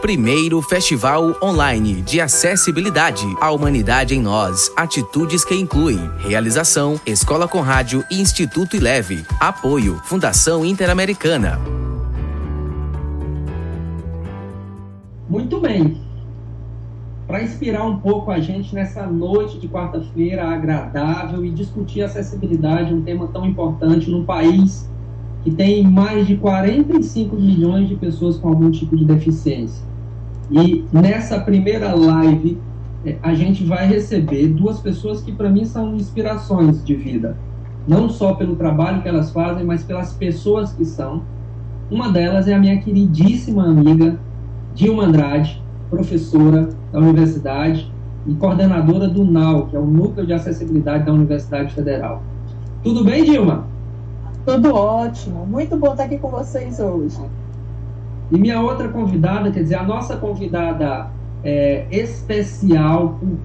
Primeiro Festival Online de Acessibilidade. A Humanidade em Nós. Atitudes que incluem. Realização: Escola com Rádio e Instituto Ileve. Apoio: Fundação Interamericana. Muito bem. Para inspirar um pouco a gente nessa noite de quarta-feira agradável e discutir acessibilidade, um tema tão importante num país que tem mais de 45 milhões de pessoas com algum tipo de deficiência. E nessa primeira live, é, a gente vai receber duas pessoas que, para mim, são inspirações de vida. Não só pelo trabalho que elas fazem, mas pelas pessoas que são. Uma delas é a minha queridíssima amiga Dilma Andrade, professora da universidade e coordenadora do NAU, que é o Núcleo de Acessibilidade da Universidade Federal. Tudo bem, Dilma? Tudo ótimo. Muito bom estar aqui com vocês hoje. E minha outra convidada, quer dizer, a nossa convidada é, especial por,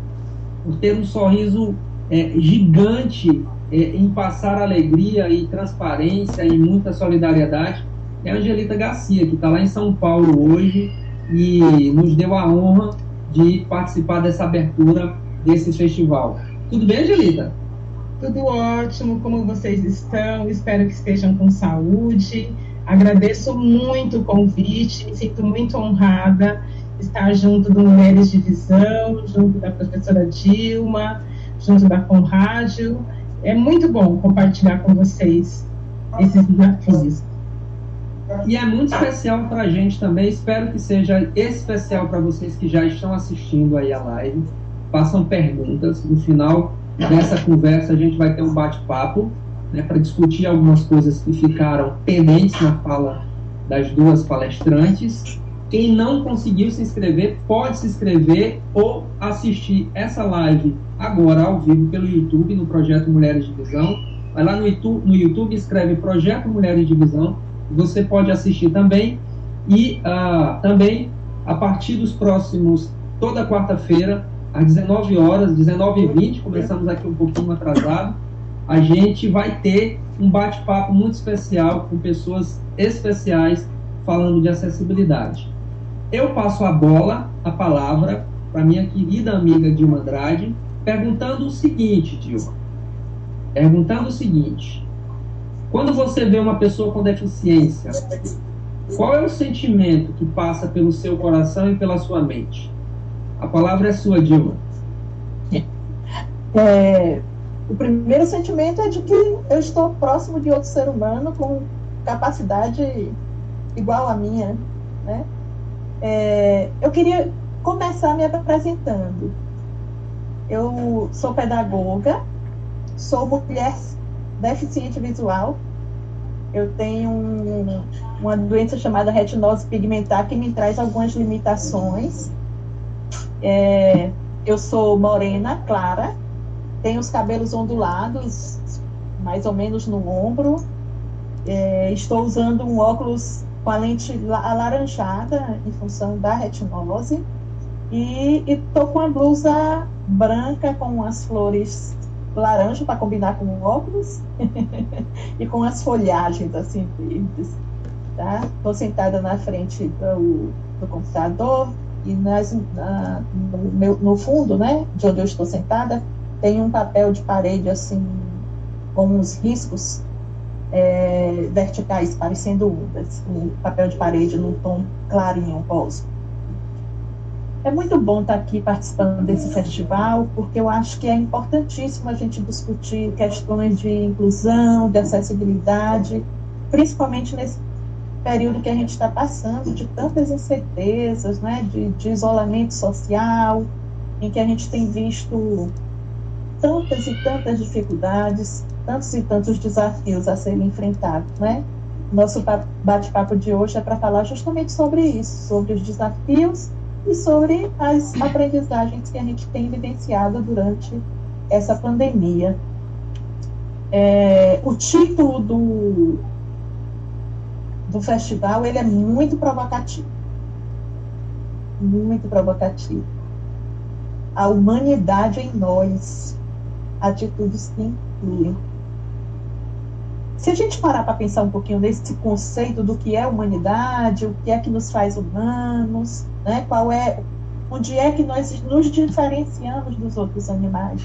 por, ter um sorriso é, gigante é, em passar alegria e transparência e muita solidariedade, é a Angelita Garcia, que está lá em São Paulo hoje e nos deu a honra de participar dessa abertura desse festival. Tudo bem, Angelita? Tudo ótimo, como vocês estão? Espero que estejam com saúde. Agradeço muito o convite, me sinto muito honrada estar junto do Mulheres de Visão, junto da professora Dilma, junto da Conrádio. É muito bom compartilhar com vocês esses desafios. E é muito especial para a gente também. Espero que seja especial para vocês que já estão assistindo aí a live. Façam perguntas. No final, Nessa conversa, a gente vai ter um bate-papo né, para discutir algumas coisas que ficaram pendentes na fala das duas palestrantes. Quem não conseguiu se inscrever, pode se inscrever ou assistir essa live agora ao vivo pelo YouTube, no Projeto Mulheres de Visão. Vai lá no YouTube, no YouTube escreve Projeto Mulheres de Visão. Você pode assistir também. E uh, também, a partir dos próximos, toda quarta-feira, às 19 horas, 19h20, começamos aqui um pouquinho atrasado, a gente vai ter um bate-papo muito especial com pessoas especiais falando de acessibilidade. Eu passo a bola, a palavra, para minha querida amiga Dilma Andrade, perguntando o seguinte, Dilma. Perguntando o seguinte: quando você vê uma pessoa com deficiência, qual é o sentimento que passa pelo seu coração e pela sua mente? A palavra é sua, Dilma. É, o primeiro sentimento é de que eu estou próximo de outro ser humano com capacidade igual à minha. Né? É, eu queria começar me apresentando. Eu sou pedagoga, sou mulher deficiente visual. Eu tenho um, uma doença chamada retinose pigmentar que me traz algumas limitações é, eu sou morena, clara, tenho os cabelos ondulados, mais ou menos no ombro. É, estou usando um óculos com a lente alaranjada em função da retinose. E estou com a blusa branca com as flores laranja para combinar com o óculos e com as folhagens assim verdes. Tá? Estou sentada na frente do, do computador, e nas, na, no, meu, no fundo, né, de onde eu estou sentada, tem um papel de parede assim, com uns riscos é, verticais, parecendo um papel de parede num tom clarinho, rosa. É muito bom estar aqui participando desse festival, porque eu acho que é importantíssimo a gente discutir questões de inclusão, de acessibilidade, principalmente nesse período que a gente está passando de tantas incertezas, né, de, de, isolamento social, em que a gente tem visto tantas e tantas dificuldades, tantos e tantos desafios a serem enfrentados, né? Nosso bate-papo de hoje é para falar justamente sobre isso, sobre os desafios e sobre as aprendizagens que a gente tem vivenciado durante essa pandemia. É, o título do, do festival, ele é muito provocativo. Muito provocativo. A humanidade em nós, atitudes que incluem. se a gente parar para pensar um pouquinho nesse conceito do que é humanidade, o que é que nos faz humanos, né? Qual é, onde é que nós nos diferenciamos dos outros animais?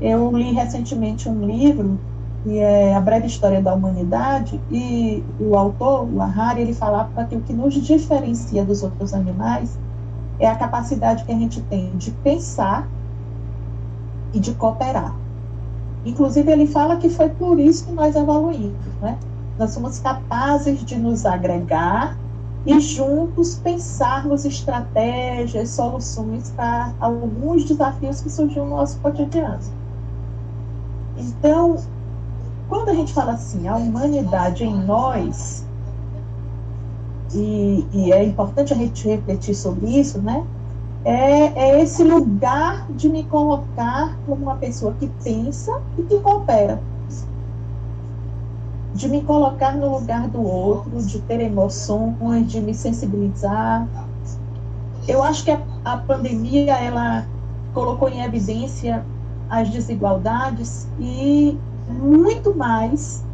Eu li recentemente um livro que é A Breve História da Humanidade e o autor, o Harari, ele falava que o que nos diferencia dos outros animais é a capacidade que a gente tem de pensar e de cooperar. Inclusive, ele fala que foi por isso que nós evoluímos, né? Nós somos capazes de nos agregar e juntos pensarmos estratégias, soluções para alguns desafios que surgiram no nosso cotidiano. Então, quando a gente fala assim, a humanidade em nós, e, e é importante a gente refletir sobre isso, né? é, é esse lugar de me colocar como uma pessoa que pensa e que coopera. De me colocar no lugar do outro, de ter emoções, de me sensibilizar. Eu acho que a, a pandemia ela colocou em evidência as desigualdades e muito mais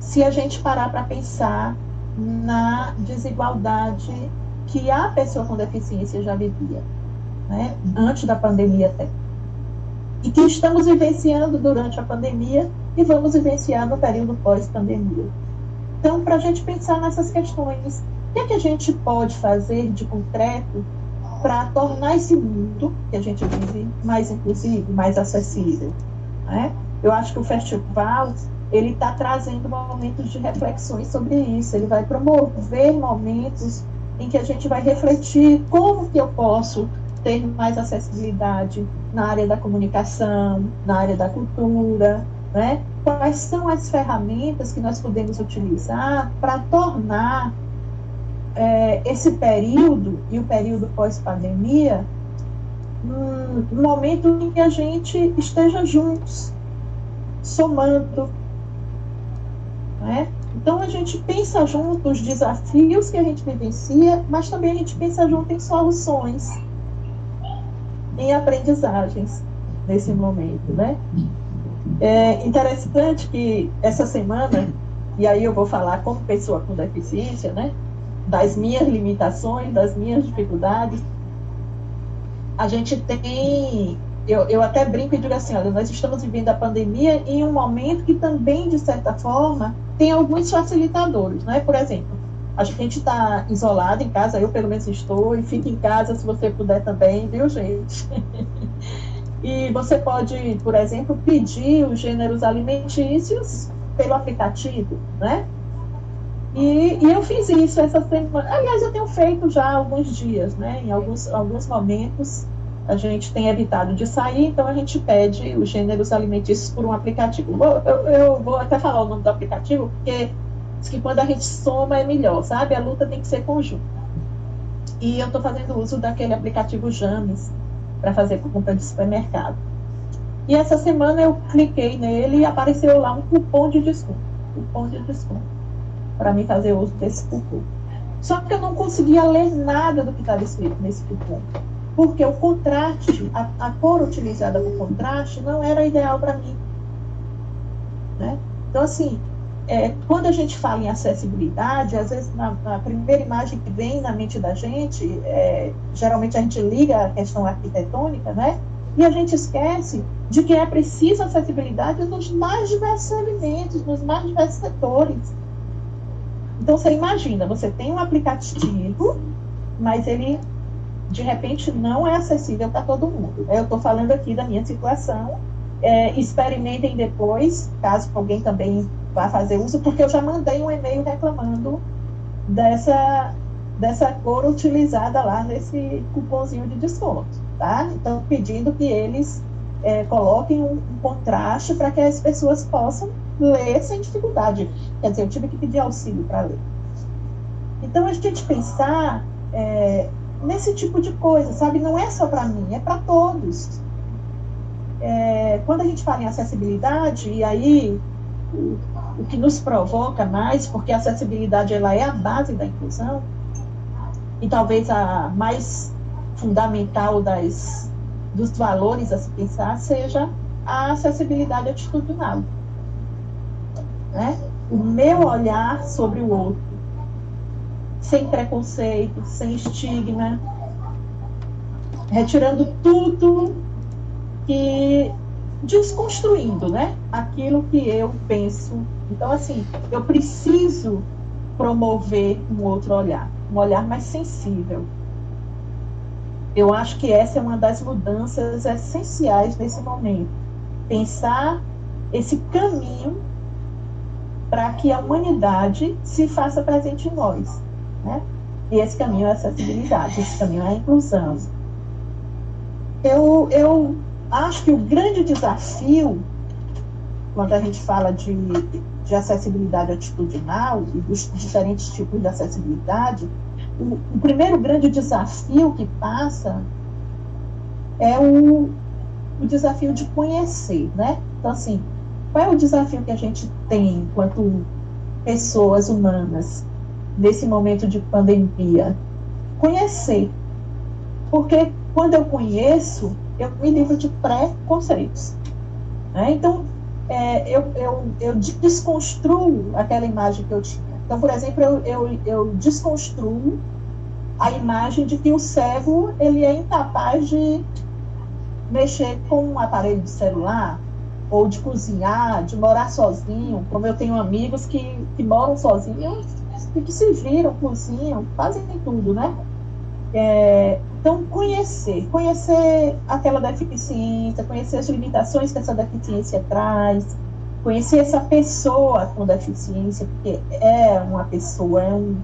se a gente parar para pensar na desigualdade que a pessoa com deficiência já vivia, né, antes da pandemia até. E que estamos vivenciando durante a pandemia e vamos vivenciar no período pós-pandemia. Então, para a gente pensar nessas questões, o que, é que a gente pode fazer de concreto para tornar esse mundo que a gente vive mais inclusivo, mais acessível? Né? Eu acho que o festival ele está trazendo momentos de reflexões sobre isso. Ele vai promover momentos em que a gente vai refletir como que eu posso ter mais acessibilidade na área da comunicação, na área da cultura, né? Quais são as ferramentas que nós podemos utilizar para tornar é, esse período e o período pós-pandemia um, um momento em que a gente esteja juntos, somando, né? Então a gente pensa junto os desafios que a gente vivencia, mas também a gente pensa junto em soluções, em aprendizagens nesse momento, né? É interessante que essa semana, e aí eu vou falar como pessoa com deficiência, né? Das minhas limitações, das minhas dificuldades, a gente tem eu, eu até brinco e digo assim, olha, nós estamos vivendo a pandemia em um momento que também, de certa forma, tem alguns facilitadores, né? Por exemplo, a gente está isolado em casa, eu pelo menos estou, e fique em casa se você puder também, viu, gente? e você pode, por exemplo, pedir os gêneros alimentícios pelo aplicativo, né? E, e, eu fiz isso essa semana. Aliás, eu tenho feito já alguns dias, né? Em alguns, alguns momentos a gente tem evitado de sair, então a gente pede os gêneros alimentícios por um aplicativo. Eu, eu vou até falar o nome do aplicativo, porque diz que quando a gente soma é melhor, sabe? A luta tem que ser conjunta. E eu estou fazendo uso daquele aplicativo James para fazer compra de supermercado. E essa semana eu cliquei nele e apareceu lá um cupom de desconto. Cupom de desconto. Para mim fazer uso desse cupom. Só que eu não conseguia ler nada do que estava escrito nesse cupom porque o contraste, a, a cor utilizada para contraste não era ideal para mim. Né? Então, assim, é, quando a gente fala em acessibilidade, às vezes na, na primeira imagem que vem na mente da gente, é, geralmente a gente liga a questão arquitetônica, né? E a gente esquece de que é preciso acessibilidade nos mais diversos segmentos, nos mais diversos setores. Então, você imagina, você tem um aplicativo, mas ele de repente não é acessível para todo mundo. Eu estou falando aqui da minha situação. É, experimentem depois, caso alguém também vá fazer uso, porque eu já mandei um e-mail reclamando dessa, dessa cor utilizada lá nesse cupomzinho de desconto, tá? Então, pedindo que eles é, coloquem um, um contraste para que as pessoas possam ler sem dificuldade. Quer dizer, eu tive que pedir auxílio para ler. Então, a gente pensar é, nesse tipo de coisa, sabe? Não é só para mim, é para todos. É, quando a gente fala em acessibilidade, e aí o, que nos provoca mais, porque a acessibilidade ela é a base da inclusão, e talvez a mais fundamental das, dos valores a se pensar seja a acessibilidade atitudinal. né? O meu olhar sobre o outro, sem preconceito, sem estigma, retirando tudo que desconstruindo, né? Aquilo que eu penso. Então, assim, eu preciso promover um outro olhar, um olhar mais sensível. Eu acho que essa é uma das mudanças essenciais nesse momento. Pensar esse caminho para que a humanidade se faça presente em nós. Né? E esse caminho é acessibilidade, esse caminho é inclusão. Eu, eu acho que o grande desafio, quando a gente fala de, de acessibilidade atitudinal e dos diferentes tipos de acessibilidade, o, o primeiro grande desafio que passa é o, o desafio de conhecer, né? Então, assim, qual é o desafio que a gente tem enquanto pessoas humanas nesse momento de pandemia? Conhecer. Porque quando eu conheço, eu me livro de pré-conceitos. Né? Então, é, eu, eu, eu desconstruo aquela imagem que eu tinha. Então, por exemplo, eu, eu, eu desconstruo a imagem de que o cego ele é incapaz de mexer com um aparelho de celular ou de cozinhar, de morar sozinho, como eu tenho amigos que, que moram sozinhos e que se viram, cozinham, fazem tudo, né? É, então, conhecer, conhecer aquela deficiência, conhecer as limitações que essa deficiência traz, conhecer essa pessoa com deficiência, porque é uma pessoa, é um,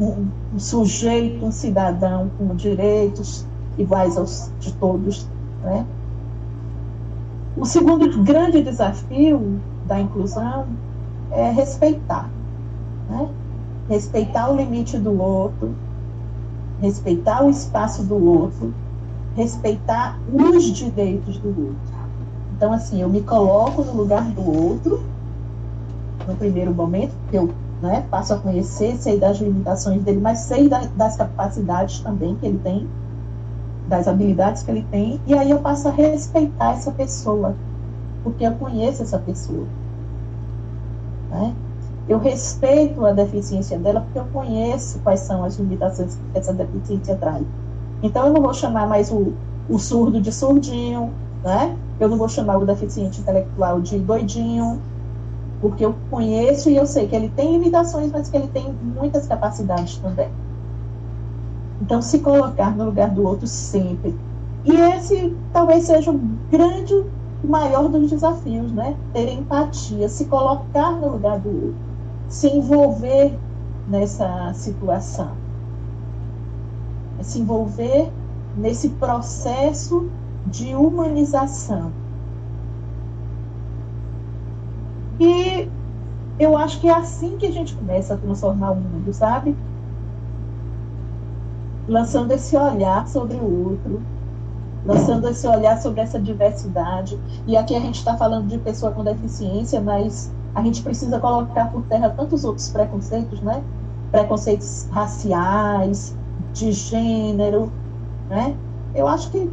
um, um sujeito, um cidadão com direitos iguais aos de todos, né? O segundo grande desafio da inclusão é respeitar, né? Respeitar o limite do outro, respeitar o espaço do outro, respeitar os direitos do outro. Então, assim, eu me coloco no lugar do outro, no primeiro momento, porque eu né, passo a conhecer, sei das limitações dele, mas sei da, das capacidades também que ele tem, das habilidades que ele tem, e aí eu passo a respeitar essa pessoa, porque eu conheço essa pessoa. Né? Eu respeito a deficiência dela porque eu conheço quais são as limitações que essa deficiência traz. Então, eu não vou chamar mais o, o surdo de surdinho, né? Eu não vou chamar o deficiente intelectual de doidinho, porque eu conheço e eu sei que ele tem limitações, mas que ele tem muitas capacidades também. Então, se colocar no lugar do outro sempre. E esse talvez seja o grande, o maior dos desafios, né? Ter empatia, se colocar no lugar do outro se envolver nessa situação, é se envolver nesse processo de humanização. E eu acho que é assim que a gente começa a transformar o mundo, sabe? Lançando esse olhar sobre o outro, lançando esse olhar sobre essa diversidade. E aqui a gente está falando de pessoa com deficiência, mas a gente precisa colocar por terra tantos outros preconceitos, né? Preconceitos raciais, de gênero, né? Eu acho que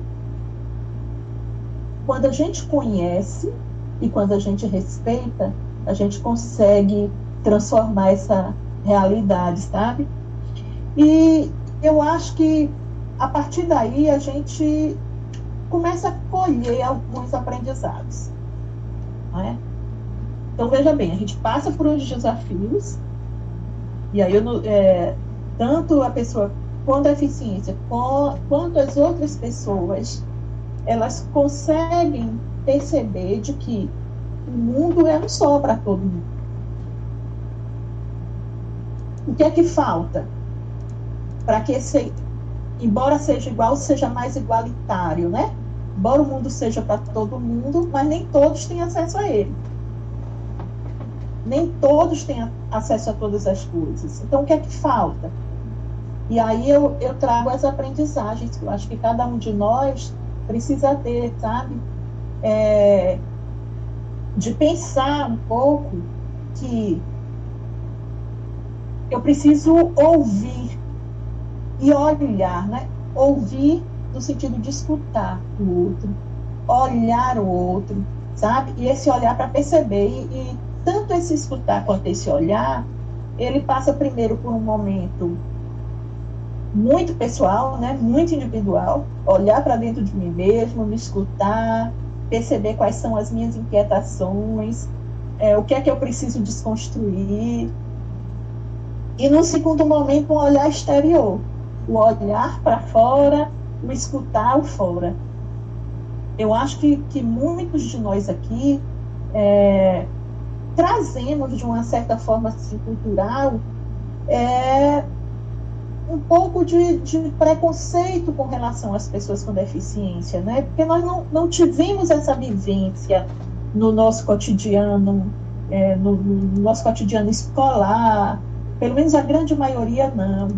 quando a gente conhece e quando a gente respeita, a gente consegue transformar essa realidade, sabe? E eu acho que a partir daí a gente começa a colher alguns aprendizados. Não é? Então, veja bem, a gente passa por uns desafios, e aí eu, é, tanto a pessoa deficiência com, quanto as outras pessoas, elas conseguem perceber de que o mundo é um só para todo mundo. O que é que falta para que esse, embora seja igual, seja mais igualitário, né? Embora o mundo seja para todo mundo, mas nem todos têm acesso a ele nem todos têm acesso a todas as coisas. Então, o que é que falta? E aí eu, eu trago as aprendizagens que eu acho que cada um de nós precisa ter, sabe? É, de pensar um pouco que eu preciso ouvir e olhar, né? Ouvir no sentido de escutar o outro, olhar o outro, sabe? E esse olhar para perceber e, e tanto esse escutar quanto esse olhar, ele passa primeiro por um momento muito pessoal, né, muito individual, olhar para dentro de mim mesmo, me escutar, perceber quais são as minhas inquietações, é, o que é que eu preciso desconstruir. E no segundo momento, um olhar exterior, o olhar para fora, o escutar o fora. Eu acho que, que muitos de nós aqui é, trazemos, de uma certa forma assim, cultural, é, um pouco de, de, preconceito com relação às pessoas com deficiência, né? Porque nós não, não tivemos essa vivência no nosso cotidiano, é, no, no, nosso cotidiano escolar, pelo menos a grande maioria não.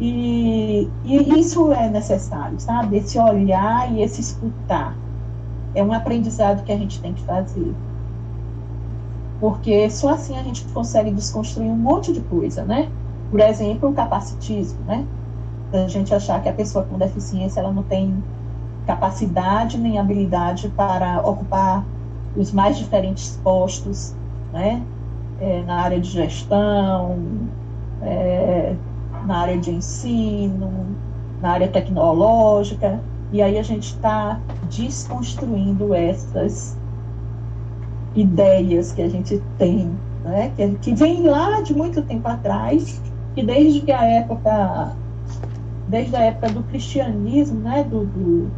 E, e isso é necessário, sabe? Esse olhar e esse escutar. É um aprendizado que a gente tem que fazer. Porque só assim a gente consegue desconstruir um monte de coisa, né? Por exemplo, o capacitismo, né? A gente achar que a pessoa com deficiência ela não tem capacidade nem habilidade para ocupar os mais diferentes postos, né? É, na área de gestão, é, na área de ensino, na área tecnológica, e aí a gente está desconstruindo essas ideias que a gente tem, né? que, que vem lá de muito tempo atrás que desde que a época, desde a época do cristianismo, né, do, do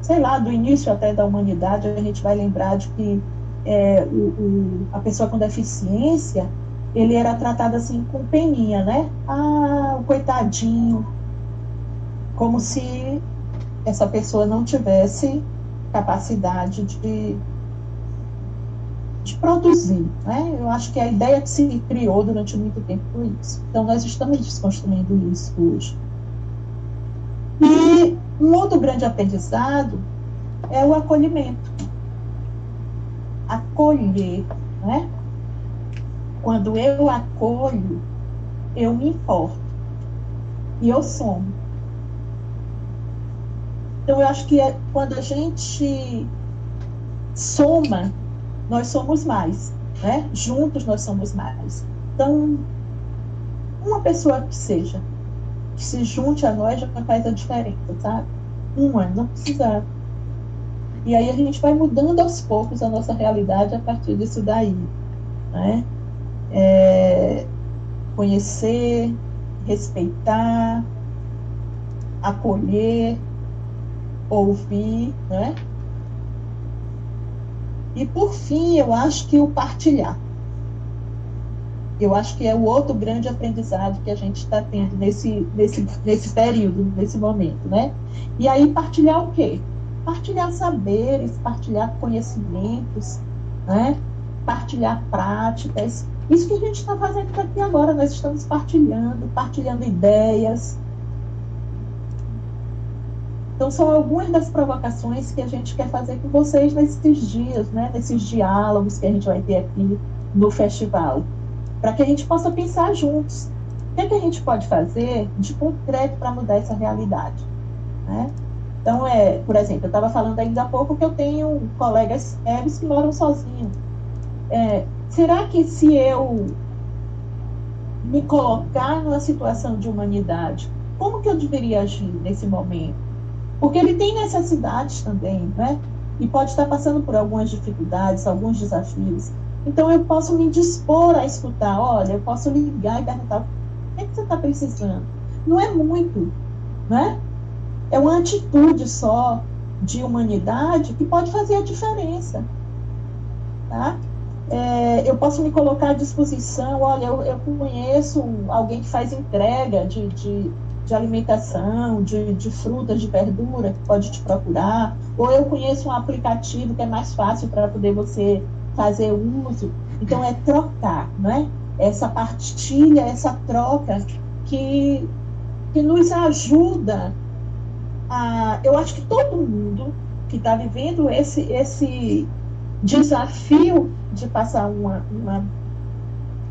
sei lá, do início até da humanidade, a gente vai lembrar de que é, o, o, a pessoa com deficiência, ele era tratado assim com peninha, né? Ah, o coitadinho, como se essa pessoa não tivesse capacidade de de produzir. Né? Eu acho que a ideia que se criou durante muito tempo foi isso. Então, nós estamos desconstruindo isso hoje. E um outro grande aprendizado é o acolhimento. Acolher. Né? Quando eu acolho, eu me importo. E eu somo. Então, eu acho que é quando a gente soma nós somos mais, né? Juntos nós somos mais. Então, uma pessoa que seja, que se junte a nós já faz a diferença, sabe? Uma, não precisa. E aí a gente vai mudando aos poucos a nossa realidade a partir disso daí, né? É, conhecer, respeitar, acolher, ouvir, né? E por fim, eu acho que o partilhar. Eu acho que é o outro grande aprendizado que a gente está tendo nesse, nesse, nesse período, nesse momento, né? E aí partilhar o quê? Partilhar saberes, partilhar conhecimentos, né? Partilhar práticas. Isso que a gente está fazendo aqui agora, nós estamos partilhando, partilhando ideias, então, são algumas das provocações que a gente quer fazer com vocês nesses dias, né, nesses diálogos que a gente vai ter aqui no festival, para que a gente possa pensar juntos. O que, é que a gente pode fazer de concreto para mudar essa realidade? Né? Então, é, por exemplo, eu estava falando ainda há pouco que eu tenho colegas sérios que moram sozinhos. É, será que se eu me colocar numa situação de humanidade, como que eu deveria agir nesse momento? Porque ele tem necessidades também, né? E pode estar passando por algumas dificuldades, alguns desafios. Então, eu posso me dispor a escutar. Olha, eu posso ligar e perguntar: o que, é que você está precisando? Não é muito, né? É uma atitude só de humanidade que pode fazer a diferença, tá? É, eu posso me colocar à disposição. Olha, eu, eu conheço alguém que faz entrega de, de de alimentação, de, de frutas, de verdura, que pode te procurar, ou eu conheço um aplicativo que é mais fácil para poder você fazer uso. Então, é trocar, não é? Essa partilha, essa troca que, que nos ajuda a. Eu acho que todo mundo que está vivendo esse, esse desafio de passar uma, uma,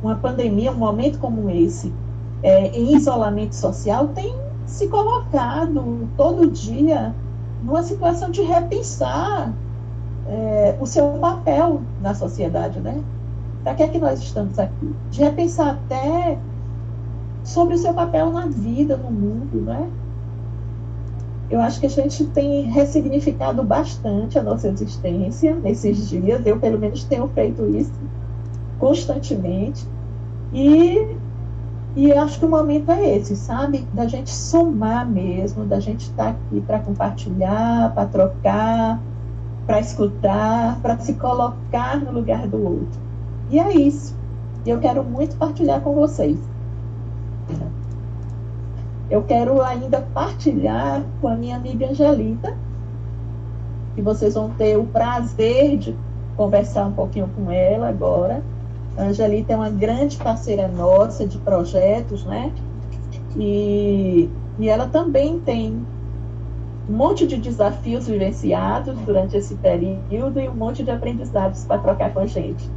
uma pandemia, um momento como esse, é, em isolamento social tem se colocado todo dia numa situação de repensar é, o seu papel na sociedade, né? Para que é que nós estamos aqui? De repensar até sobre o seu papel na vida, no mundo, né? Eu acho que a gente tem ressignificado bastante a nossa existência nesses dias. Eu, pelo menos, tenho feito isso constantemente. E, e acho que o momento é esse, sabe? Da gente somar mesmo, da gente estar tá aqui para compartilhar, para trocar, para escutar, para se colocar no lugar do outro. E é isso. Eu quero muito partilhar com vocês. Eu quero ainda partilhar com a minha amiga Angelita, que vocês vão ter o prazer de conversar um pouquinho com ela agora. A Angelita é uma grande parceira nossa de projetos, né? E, e ela também tem um monte de desafios vivenciados durante esse período e um monte de aprendizados para trocar com a gente.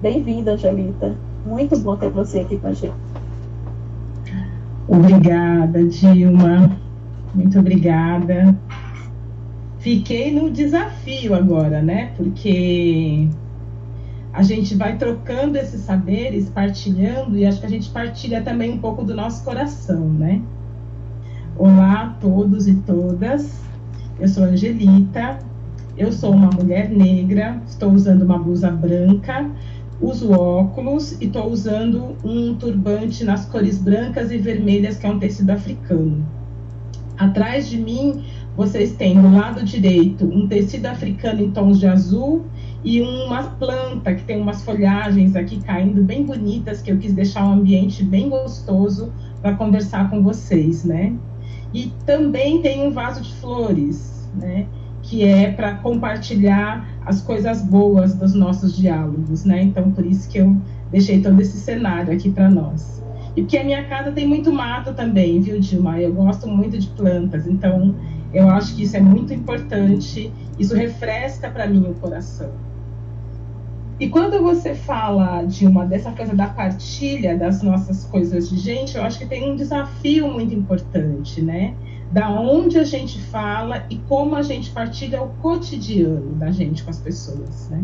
Bem-vinda, Angelita. Muito bom ter você aqui com a gente. Obrigada, Dilma. Muito obrigada. Fiquei no desafio agora, né? Porque a gente vai trocando esses saberes, partilhando, e acho que a gente partilha também um pouco do nosso coração, né? Olá a todos e todas. Eu sou Angelita. Eu sou uma mulher negra. Estou usando uma blusa branca uso óculos e estou usando um turbante nas cores brancas e vermelhas, que é um tecido africano. Atrás de mim, vocês têm no lado direito um tecido africano em tons de azul e uma planta que tem umas folhagens aqui caindo bem bonitas, que eu quis deixar um ambiente bem gostoso para conversar com vocês, né? E também tem um vaso de flores, né? Que é para compartilhar as coisas boas dos nossos diálogos, né? Então, por isso que eu deixei todo esse cenário aqui para nós. E porque a minha casa tem muito mato também, viu, Dilma? Eu gosto muito de plantas, então eu acho que isso é muito importante, isso refresca para mim o coração. E quando você fala, Dilma, dessa coisa da partilha das nossas coisas de gente, eu acho que tem um desafio muito importante, né? da onde a gente fala e como a gente partilha o cotidiano da gente com as pessoas, né?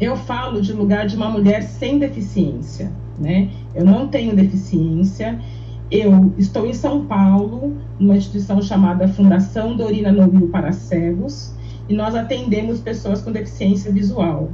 Eu falo de lugar de uma mulher sem deficiência, né? Eu não tenho deficiência. Eu estou em São Paulo, numa instituição chamada Fundação Dorina Noil para Cegos, e nós atendemos pessoas com deficiência visual.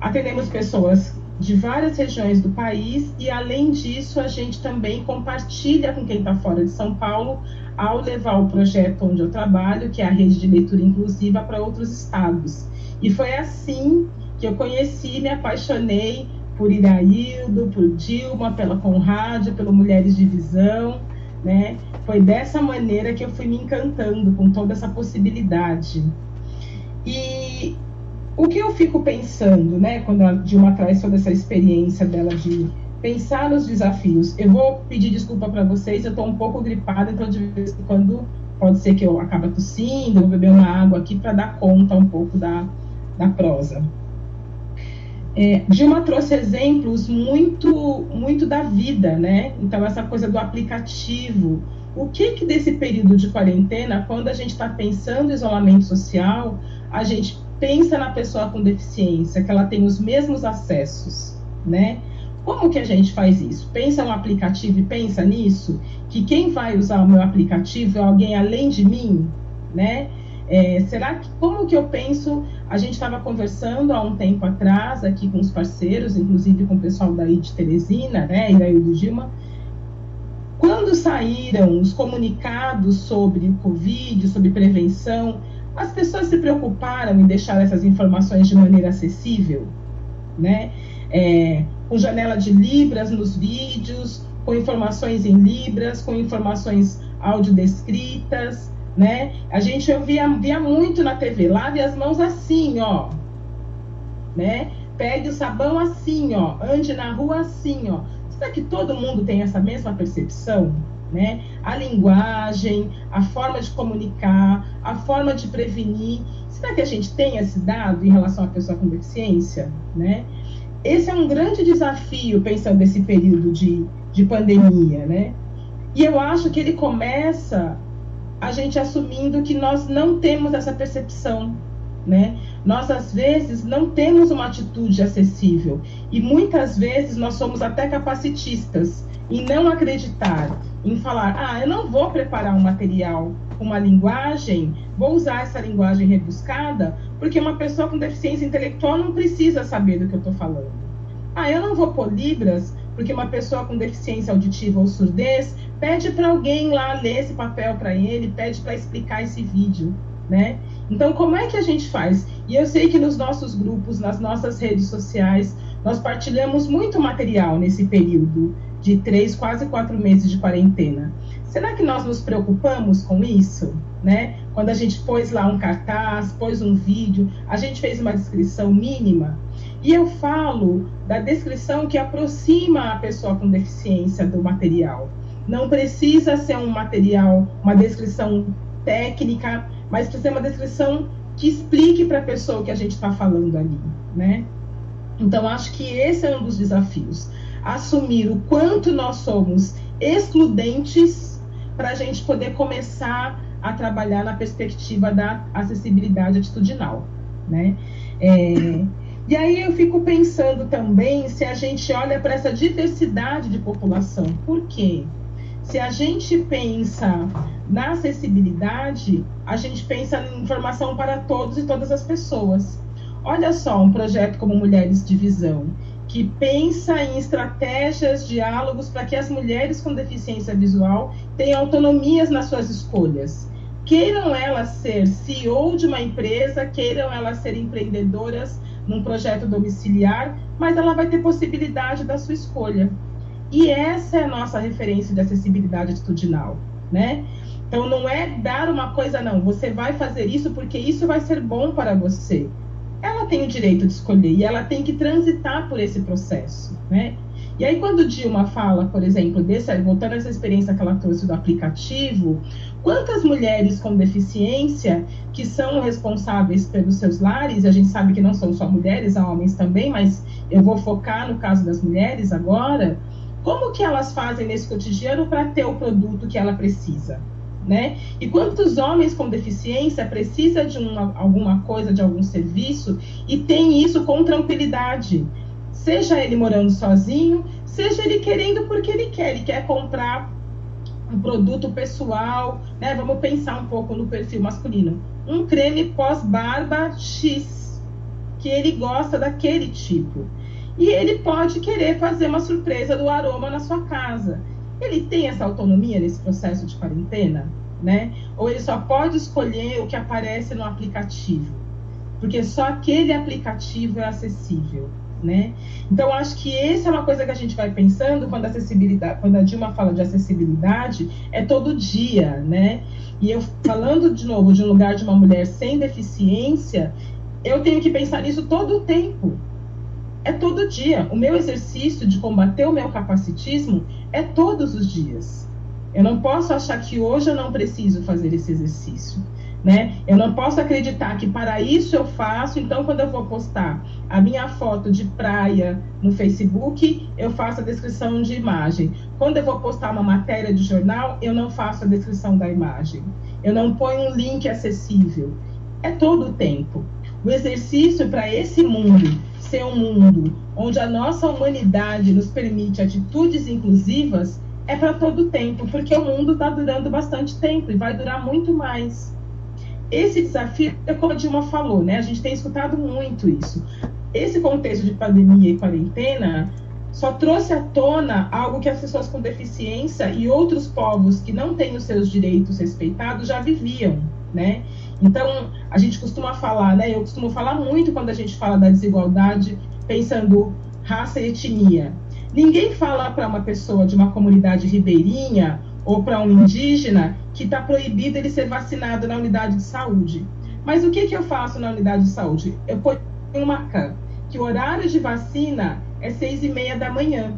Atendemos pessoas de várias regiões do país e, além disso, a gente também compartilha com quem está fora de São Paulo ao levar o projeto onde eu trabalho, que é a rede de leitura inclusiva, para outros estados. E foi assim que eu conheci, me apaixonei por Iraildo, por Dilma, pela Conrádio, pelo Mulheres de Visão, né? Foi dessa maneira que eu fui me encantando com toda essa possibilidade. E o que eu fico pensando, né, quando a Dilma traz toda essa experiência dela de pensar nos desafios. Eu vou pedir desculpa para vocês, eu estou um pouco gripada, então de vez em quando pode ser que eu acabe tossindo, vou beber uma água aqui para dar conta um pouco da, da prosa. É, Dilma trouxe exemplos muito, muito da vida, né? Então, essa coisa do aplicativo. O que que desse período de quarentena, quando a gente está pensando isolamento social, a gente pensa na pessoa com deficiência, que ela tem os mesmos acessos, né? Como que a gente faz isso? Pensa no aplicativo e pensa nisso, que quem vai usar o meu aplicativo é alguém além de mim, né? É, será que como que eu penso? A gente estava conversando há um tempo atrás aqui com os parceiros, inclusive com o pessoal daí de Teresina, né, e daí do Dilma. Quando saíram os comunicados sobre o Covid, sobre prevenção, as pessoas se preocuparam em deixar essas informações de maneira acessível, né? É, com janela de libras nos vídeos, com informações em libras, com informações audiodescritas, né? A gente via, via muito na TV, lave as mãos assim, ó, né? Pegue o sabão assim, ó, ande na rua assim, ó. Será que todo mundo tem essa mesma percepção? Né? A linguagem, a forma de comunicar, a forma de prevenir. Será que a gente tem esse dado em relação à pessoa com deficiência, né? Esse é um grande desafio pensando nesse período de, de pandemia, né? E eu acho que ele começa a gente assumindo que nós não temos essa percepção, né? Nós às vezes não temos uma atitude acessível e muitas vezes nós somos até capacitistas em não acreditar, em falar, ah, eu não vou preparar um material, uma linguagem, vou usar essa linguagem rebuscada, porque uma pessoa com deficiência intelectual não precisa saber do que eu estou falando. Ah, eu não vou pôr libras, porque uma pessoa com deficiência auditiva ou surdez pede para alguém lá ler esse papel para ele, pede para explicar esse vídeo, né? Então, como é que a gente faz? E eu sei que nos nossos grupos, nas nossas redes sociais, nós partilhamos muito material nesse período de três, quase quatro meses de quarentena. Será que nós nos preocupamos com isso? Né? Quando a gente pôs lá um cartaz, pôs um vídeo, a gente fez uma descrição mínima. E eu falo da descrição que aproxima a pessoa com deficiência do material. Não precisa ser um material, uma descrição técnica, mas precisa ser uma descrição que explique para a pessoa o que a gente está falando ali, né? Então, acho que esse é um dos desafios. Assumir o quanto nós somos excludentes para a gente poder começar a trabalhar na perspectiva da acessibilidade atitudinal, né? É, e aí eu fico pensando também se a gente olha para essa diversidade de população. Por quê? Se a gente pensa na acessibilidade, a gente pensa em informação para todos e todas as pessoas. Olha só, um projeto como Mulheres de Visão, que pensa em estratégias, diálogos para que as mulheres com deficiência visual tenham autonomias nas suas escolhas. Queiram elas ser CEO de uma empresa, queiram elas ser empreendedoras num projeto domiciliar, mas ela vai ter possibilidade da sua escolha. E essa é a nossa referência de acessibilidade atitudinal, né? Então não é dar uma coisa não, você vai fazer isso porque isso vai ser bom para você. Ela tem o direito de escolher e ela tem que transitar por esse processo, né? E aí quando Dilma fala, por exemplo, desse, voltando a essa experiência que ela trouxe do aplicativo, quantas mulheres com deficiência que são responsáveis pelos seus lares, a gente sabe que não são só mulheres, há homens também, mas eu vou focar no caso das mulheres agora, como que elas fazem nesse cotidiano para ter o produto que ela precisa? Né? E quantos homens com deficiência precisam de uma, alguma coisa, de algum serviço e tem isso com tranquilidade? Seja ele morando sozinho, seja ele querendo porque ele quer, ele quer comprar um produto pessoal, né? Vamos pensar um pouco no perfil masculino. Um creme pós-barba X, que ele gosta daquele tipo. E ele pode querer fazer uma surpresa do aroma na sua casa. Ele tem essa autonomia nesse processo de quarentena, né? Ou ele só pode escolher o que aparece no aplicativo, porque só aquele aplicativo é acessível, né? Então acho que essa é uma coisa que a gente vai pensando quando a acessibilidade, quando a Dilma fala de acessibilidade, é todo dia, né? E eu falando de novo de um lugar de uma mulher sem deficiência, eu tenho que pensar nisso todo o tempo é todo dia. O meu exercício de combater o meu capacitismo é todos os dias. Eu não posso achar que hoje eu não preciso fazer esse exercício. Né? Eu não posso acreditar que para isso eu faço, então quando eu vou postar a minha foto de praia no Facebook, eu faço a descrição de imagem. Quando eu vou postar uma matéria de jornal, eu não faço a descrição da imagem. Eu não ponho um link acessível. É todo o tempo. O exercício para esse mundo ser um mundo onde a nossa humanidade nos permite atitudes inclusivas é para todo tempo, porque o mundo está durando bastante tempo e vai durar muito mais. Esse desafio, é como a Dilma falou, né? A gente tem escutado muito isso. Esse contexto de pandemia e quarentena só trouxe à tona algo que as pessoas com deficiência e outros povos que não têm os seus direitos respeitados já viviam, né? Então, a gente costuma falar, né? Eu costumo falar muito quando a gente fala da desigualdade, pensando raça e etnia. Ninguém fala para uma pessoa de uma comunidade ribeirinha ou para um indígena que está proibido ele ser vacinado na unidade de saúde. Mas o que, que eu faço na unidade de saúde? Eu ponho uma can, que o horário de vacina é seis e meia da manhã.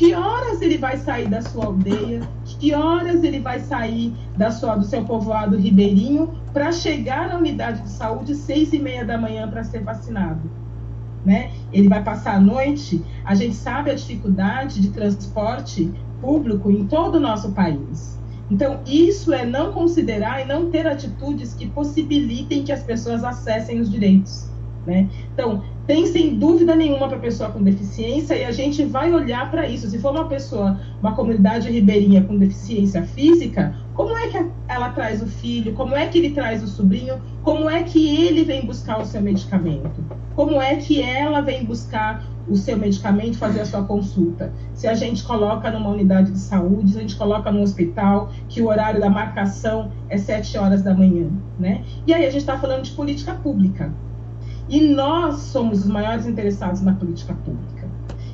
Que horas ele vai sair da sua aldeia? Que horas ele vai sair da sua, do seu povoado ribeirinho para chegar na unidade de saúde seis e meia da manhã para ser vacinado? Né? Ele vai passar a noite. A gente sabe a dificuldade de transporte público em todo o nosso país. Então, isso é não considerar e não ter atitudes que possibilitem que as pessoas acessem os direitos. Né? Então, tem sem dúvida nenhuma para pessoa com deficiência e a gente vai olhar para isso. Se for uma pessoa, uma comunidade ribeirinha com deficiência física, como é que ela traz o filho? Como é que ele traz o sobrinho? Como é que ele vem buscar o seu medicamento? Como é que ela vem buscar o seu medicamento, fazer a sua consulta? Se a gente coloca numa unidade de saúde, se a gente coloca no hospital, que o horário da marcação é sete horas da manhã, né? E aí a gente está falando de política pública. E nós somos os maiores interessados na política pública.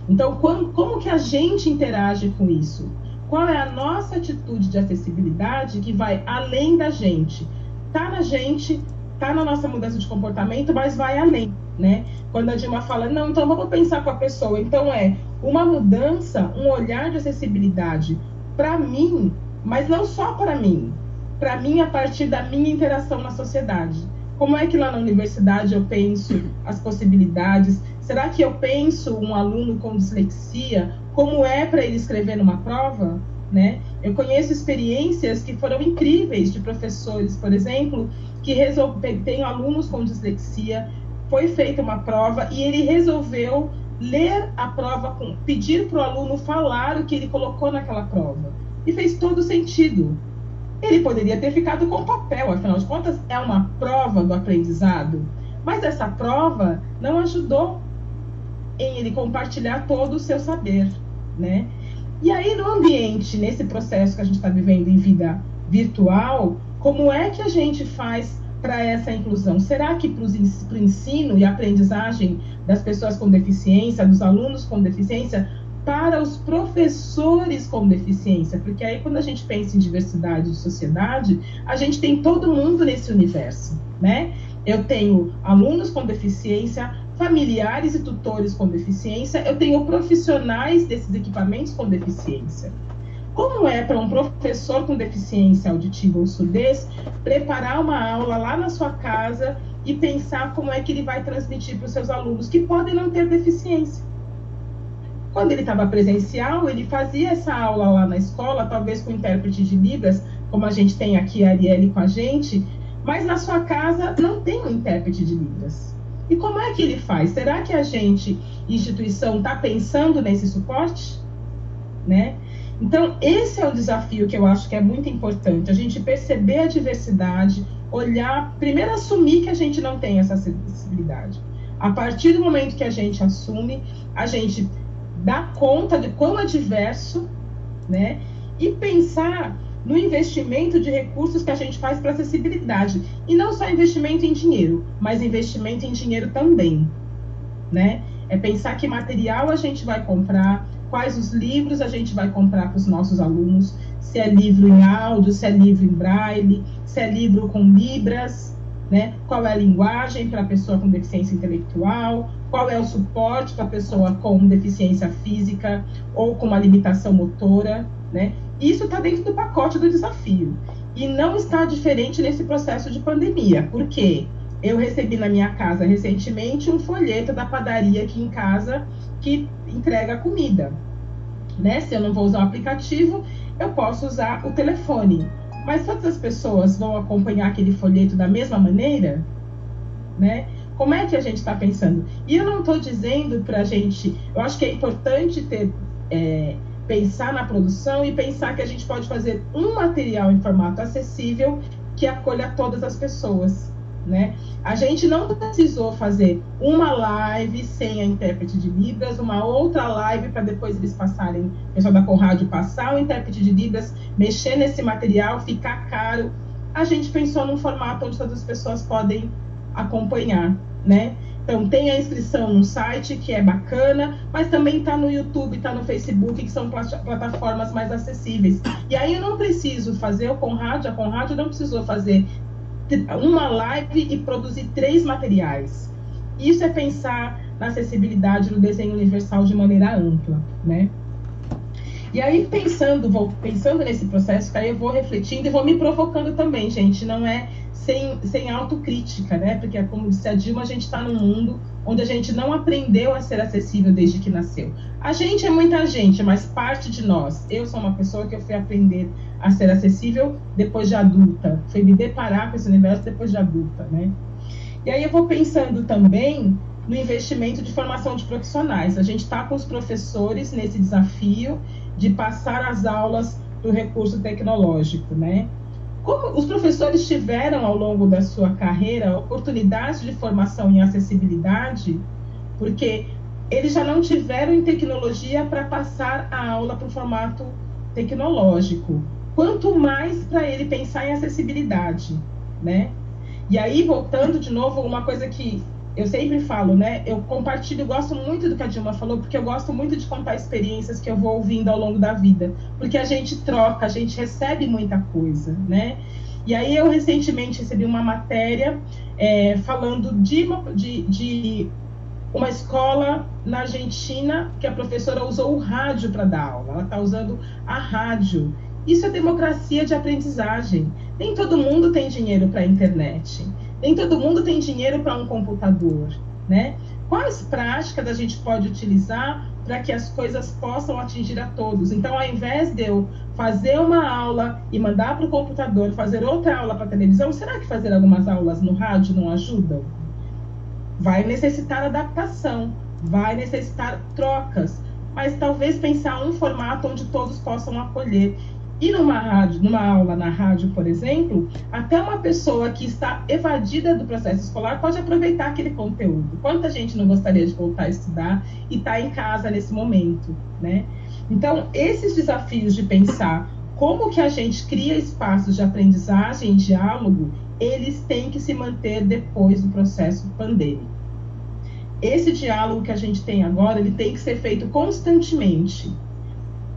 Então, como, como que a gente interage com isso? Qual é a nossa atitude de acessibilidade que vai além da gente? Tá na gente, tá na nossa mudança de comportamento, mas vai além, né? Quando a Dilma fala, não, então vamos pensar com a pessoa. Então é uma mudança, um olhar de acessibilidade para mim, mas não só para mim, para mim a partir da minha interação na sociedade. Como é que lá na universidade eu penso as possibilidades? Será que eu penso um aluno com dislexia? Como é para ele escrever numa prova? Né? Eu conheço experiências que foram incríveis de professores, por exemplo, que têm alunos com dislexia. Foi feita uma prova e ele resolveu ler a prova, pedir para o aluno falar o que ele colocou naquela prova. E fez todo sentido. Ele poderia ter ficado com papel, afinal de contas, é uma prova do aprendizado. Mas essa prova não ajudou em ele compartilhar todo o seu saber, né? E aí, no ambiente, nesse processo que a gente está vivendo em vida virtual, como é que a gente faz para essa inclusão? Será que para o ensino e aprendizagem das pessoas com deficiência, dos alunos com deficiência, para os professores com deficiência, porque aí quando a gente pensa em diversidade de sociedade, a gente tem todo mundo nesse universo, né? Eu tenho alunos com deficiência, familiares e tutores com deficiência, eu tenho profissionais desses equipamentos com deficiência. Como é para um professor com deficiência auditiva ou surdez preparar uma aula lá na sua casa e pensar como é que ele vai transmitir para os seus alunos que podem não ter deficiência? Quando ele estava presencial, ele fazia essa aula lá na escola, talvez com intérprete de Libras, como a gente tem aqui a Arielle com a gente, mas na sua casa não tem um intérprete de Libras. E como é que ele faz? Será que a gente, instituição, está pensando nesse suporte? Né? Então, esse é o desafio que eu acho que é muito importante, a gente perceber a diversidade, olhar, primeiro assumir que a gente não tem essa acessibilidade. A partir do momento que a gente assume, a gente dar conta de quão adverso, né? E pensar no investimento de recursos que a gente faz para acessibilidade. E não só investimento em dinheiro, mas investimento em dinheiro também, né? É pensar que material a gente vai comprar, quais os livros a gente vai comprar para os nossos alunos, se é livro em áudio, se é livro em braille, se é livro com libras, né? Qual é a linguagem para a pessoa com deficiência intelectual? Qual é o suporte para pessoa com deficiência física ou com uma limitação motora, né? Isso está dentro do pacote do desafio e não está diferente nesse processo de pandemia. Por quê? Eu recebi na minha casa recentemente um folheto da padaria aqui em casa que entrega comida. Né? Se eu não vou usar o aplicativo, eu posso usar o telefone. Mas todas as pessoas vão acompanhar aquele folheto da mesma maneira? Né? Como é que a gente está pensando? E eu não estou dizendo para a gente. Eu acho que é importante ter, é, pensar na produção e pensar que a gente pode fazer um material em formato acessível que acolha todas as pessoas né? A gente não precisou fazer uma live sem a intérprete de Libras, uma outra live para depois eles passarem, o pessoal da Conrádio passar o intérprete de Libras, mexer nesse material, ficar caro. A gente pensou num formato onde todas as pessoas podem acompanhar, né? Então, tem a inscrição no site, que é bacana, mas também está no YouTube, está no Facebook, que são plataformas mais acessíveis. E aí eu não preciso fazer o Conrad, a Conrad não precisou fazer uma live e produzir três materiais. Isso é pensar na acessibilidade no desenho universal de maneira ampla, né? E aí, pensando, vou pensando nesse processo, aí eu vou refletindo e vou me provocando também, gente. Não é sem, sem autocrítica, né? Porque, como disse a Dilma, a gente está num mundo onde a gente não aprendeu a ser acessível desde que nasceu. A gente é muita gente, mas parte de nós. Eu sou uma pessoa que eu fui aprender a ser acessível depois de adulta, fui me deparar com esse universo depois de adulta, né? E aí eu vou pensando também no investimento de formação de profissionais. A gente está com os professores nesse desafio de passar as aulas do recurso tecnológico, né? Como os professores tiveram ao longo da sua carreira oportunidades de formação em acessibilidade, porque eles já não tiveram tecnologia para passar a aula para o formato tecnológico. Quanto mais para ele pensar em acessibilidade, né? E aí, voltando de novo, uma coisa que eu sempre falo, né? Eu compartilho, gosto muito do que a Dilma falou, porque eu gosto muito de contar experiências que eu vou ouvindo ao longo da vida, porque a gente troca, a gente recebe muita coisa, né? E aí eu recentemente recebi uma matéria é, falando de uma, de, de uma escola na Argentina que a professora usou o rádio para dar aula, ela está usando a rádio. Isso é democracia de aprendizagem. Nem todo mundo tem dinheiro para a internet. Nem todo mundo tem dinheiro para um computador, né? Quais práticas a gente pode utilizar para que as coisas possam atingir a todos? Então, ao invés de eu fazer uma aula e mandar para o computador, fazer outra aula para televisão, será que fazer algumas aulas no rádio não ajudam? Vai necessitar adaptação, vai necessitar trocas, mas talvez pensar um formato onde todos possam acolher. E numa rádio, numa aula na rádio, por exemplo, até uma pessoa que está evadida do processo escolar pode aproveitar aquele conteúdo. Quanta gente não gostaria de voltar a estudar e está em casa nesse momento, né? Então, esses desafios de pensar como que a gente cria espaços de aprendizagem e diálogo, eles têm que se manter depois do processo pandêmico. Esse diálogo que a gente tem agora, ele tem que ser feito constantemente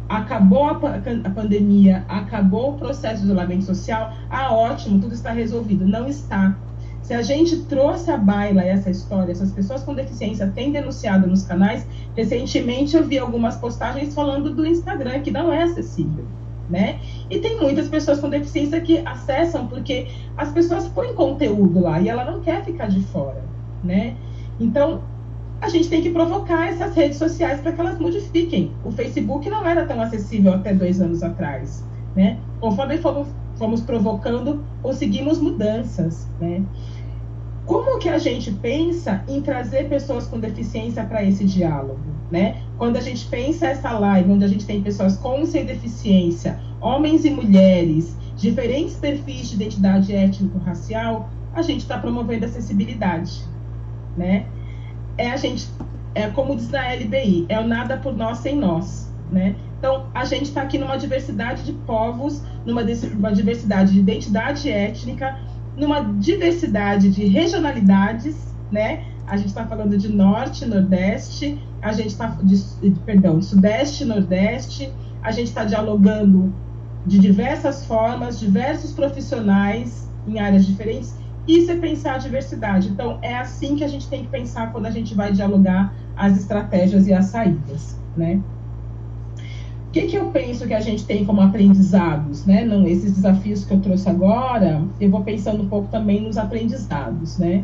acabou a, a, pandemia, acabou o processo de isolamento social, ah, ótimo, tudo está resolvido. Não está. Se a gente trouxe à baila essa história, essas pessoas com deficiência têm denunciado nos canais, recentemente eu vi algumas postagens falando do Instagram, que não é acessível. Né? E tem muitas pessoas com deficiência que acessam porque as pessoas põem conteúdo lá e ela não quer ficar de fora, né? Então, a gente tem que provocar essas redes sociais para que elas modifiquem. O Facebook não era tão acessível até dois anos atrás. Né? Conforme fomos, fomos provocando, conseguimos mudanças. Né? Como que a gente pensa em trazer pessoas com deficiência para esse diálogo? Né? Quando a gente pensa essa live, onde a gente tem pessoas com e sem deficiência, homens e mulheres, diferentes perfis de identidade étnico-racial, a gente está promovendo acessibilidade. Né? É a gente, é como diz na LBI, é o nada por nós sem nós, né? Então, a gente está aqui numa diversidade de povos, numa uma diversidade de identidade étnica, numa diversidade de regionalidades, né? A gente está falando de norte, nordeste, a gente está de, perdão, sudeste, nordeste, a gente está dialogando de diversas formas, diversos profissionais em áreas diferentes isso é pensar a diversidade. Então, é assim que a gente tem que pensar quando a gente vai dialogar as estratégias e as saídas, né? O que, que eu penso que a gente tem como aprendizados, né? Não, esses desafios que eu trouxe agora, eu vou pensando um pouco também nos aprendizados, né?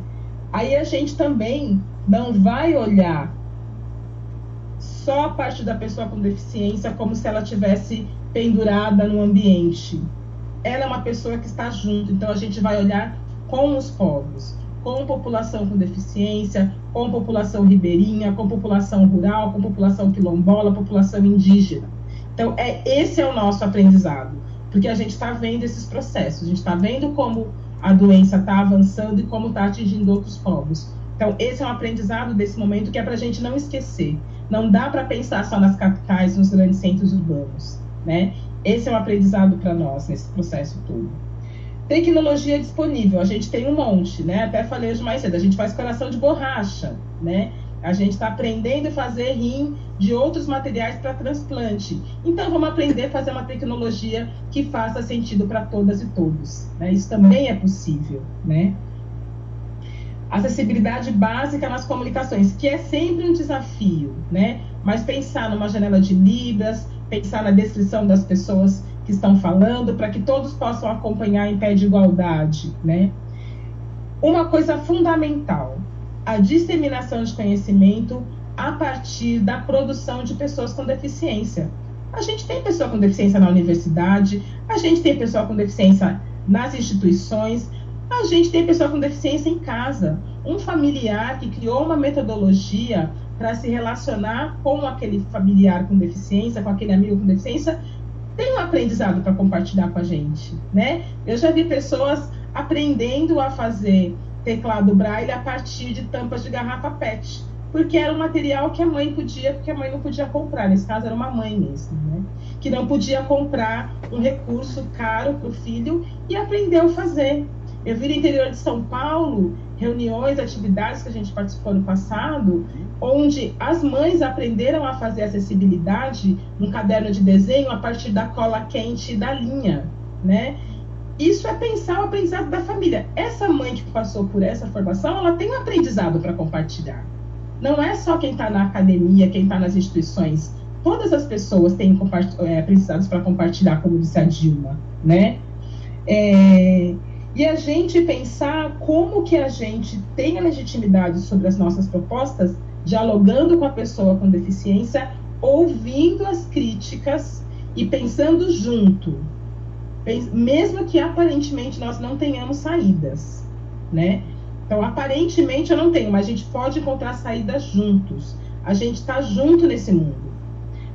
Aí a gente também não vai olhar só a parte da pessoa com deficiência como se ela tivesse pendurada no ambiente. Ela é uma pessoa que está junto, então a gente vai olhar com os povos, com população com deficiência, com população ribeirinha, com população rural, com população quilombola, população indígena. Então, é, esse é o nosso aprendizado, porque a gente está vendo esses processos, a gente está vendo como a doença está avançando e como está atingindo outros povos. Então, esse é um aprendizado desse momento que é para a gente não esquecer. Não dá para pensar só nas capitais, nos grandes centros urbanos, né? Esse é um aprendizado para nós nesse processo todo. Tecnologia disponível, a gente tem um monte, né? Até falei hoje mais cedo, a gente faz coração de borracha, né? A gente está aprendendo a fazer rim de outros materiais para transplante. Então, vamos aprender a fazer uma tecnologia que faça sentido para todas e todos. Né? Isso também é possível, né? Acessibilidade básica nas comunicações, que é sempre um desafio, né? Mas pensar numa janela de libras, pensar na descrição das pessoas que estão falando, para que todos possam acompanhar em pé de igualdade, né? Uma coisa fundamental, a disseminação de conhecimento a partir da produção de pessoas com deficiência. A gente tem pessoa com deficiência na universidade, a gente tem pessoa com deficiência nas instituições, a gente tem pessoa com deficiência em casa. Um familiar que criou uma metodologia para se relacionar com aquele familiar com deficiência, com aquele amigo com deficiência, tem um aprendizado para compartilhar com a gente, né? Eu já vi pessoas aprendendo a fazer teclado braille a partir de tampas de garrafa PET, porque era um material que a mãe podia, porque a mãe não podia comprar. Nesse caso era uma mãe mesmo, né? Que não podia comprar um recurso caro para o filho e aprendeu a fazer. Eu vi no interior de São Paulo reuniões, atividades que a gente participou no passado, onde as mães aprenderam a fazer acessibilidade no caderno de desenho a partir da cola quente e da linha, né? Isso é pensar o aprendizado da família. Essa mãe que passou por essa formação, ela tem um aprendizado para compartilhar. Não é só quem está na academia, quem está nas instituições. Todas as pessoas têm é, aprendizados para compartilhar, como disse a Dilma, né? É, e a gente pensar como que a gente tem a legitimidade sobre as nossas propostas, dialogando com a pessoa com deficiência, ouvindo as críticas e pensando junto, mesmo que aparentemente nós não tenhamos saídas, né? Então, aparentemente eu não tenho, mas a gente pode encontrar saídas juntos. A gente está junto nesse mundo.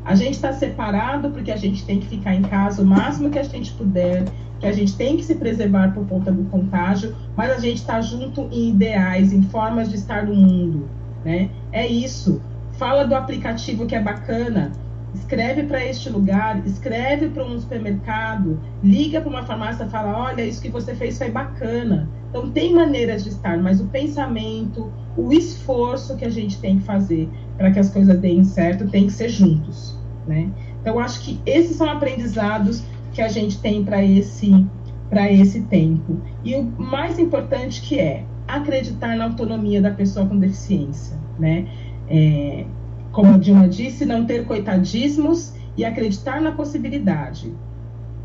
A gente está separado porque a gente tem que ficar em casa o máximo que a gente puder, que a gente tem que se preservar por conta do contágio, mas a gente está junto em ideais, em formas de estar no mundo, né? É isso. Fala do aplicativo que é bacana, escreve para este lugar, escreve para um supermercado, liga para uma farmácia e fala: olha, isso que você fez foi bacana. Então, tem maneiras de estar, mas o pensamento, o esforço que a gente tem que fazer para que as coisas deem certo tem que ser juntos. Né? Então, acho que esses são aprendizados que a gente tem para esse, esse tempo. E o mais importante que é acreditar na autonomia da pessoa com deficiência. Né? É, como a Dilma disse, não ter coitadismos e acreditar na possibilidade.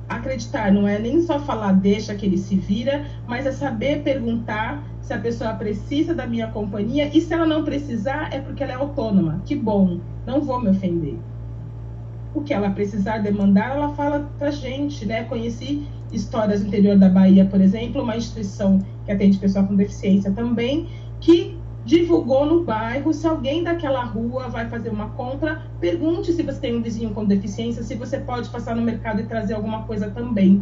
Acreditar não é nem só falar deixa que ele se vira, mas é saber perguntar se a pessoa precisa da minha companhia e se ela não precisar é porque ela é autônoma. Que bom, não vou me ofender. O que ela precisar demandar, ela fala pra gente, né? Conheci histórias do interior da Bahia, por exemplo, uma instituição que atende pessoa com deficiência também, que divulgou no bairro. Se alguém daquela rua vai fazer uma compra, pergunte se você tem um vizinho com deficiência, se você pode passar no mercado e trazer alguma coisa também,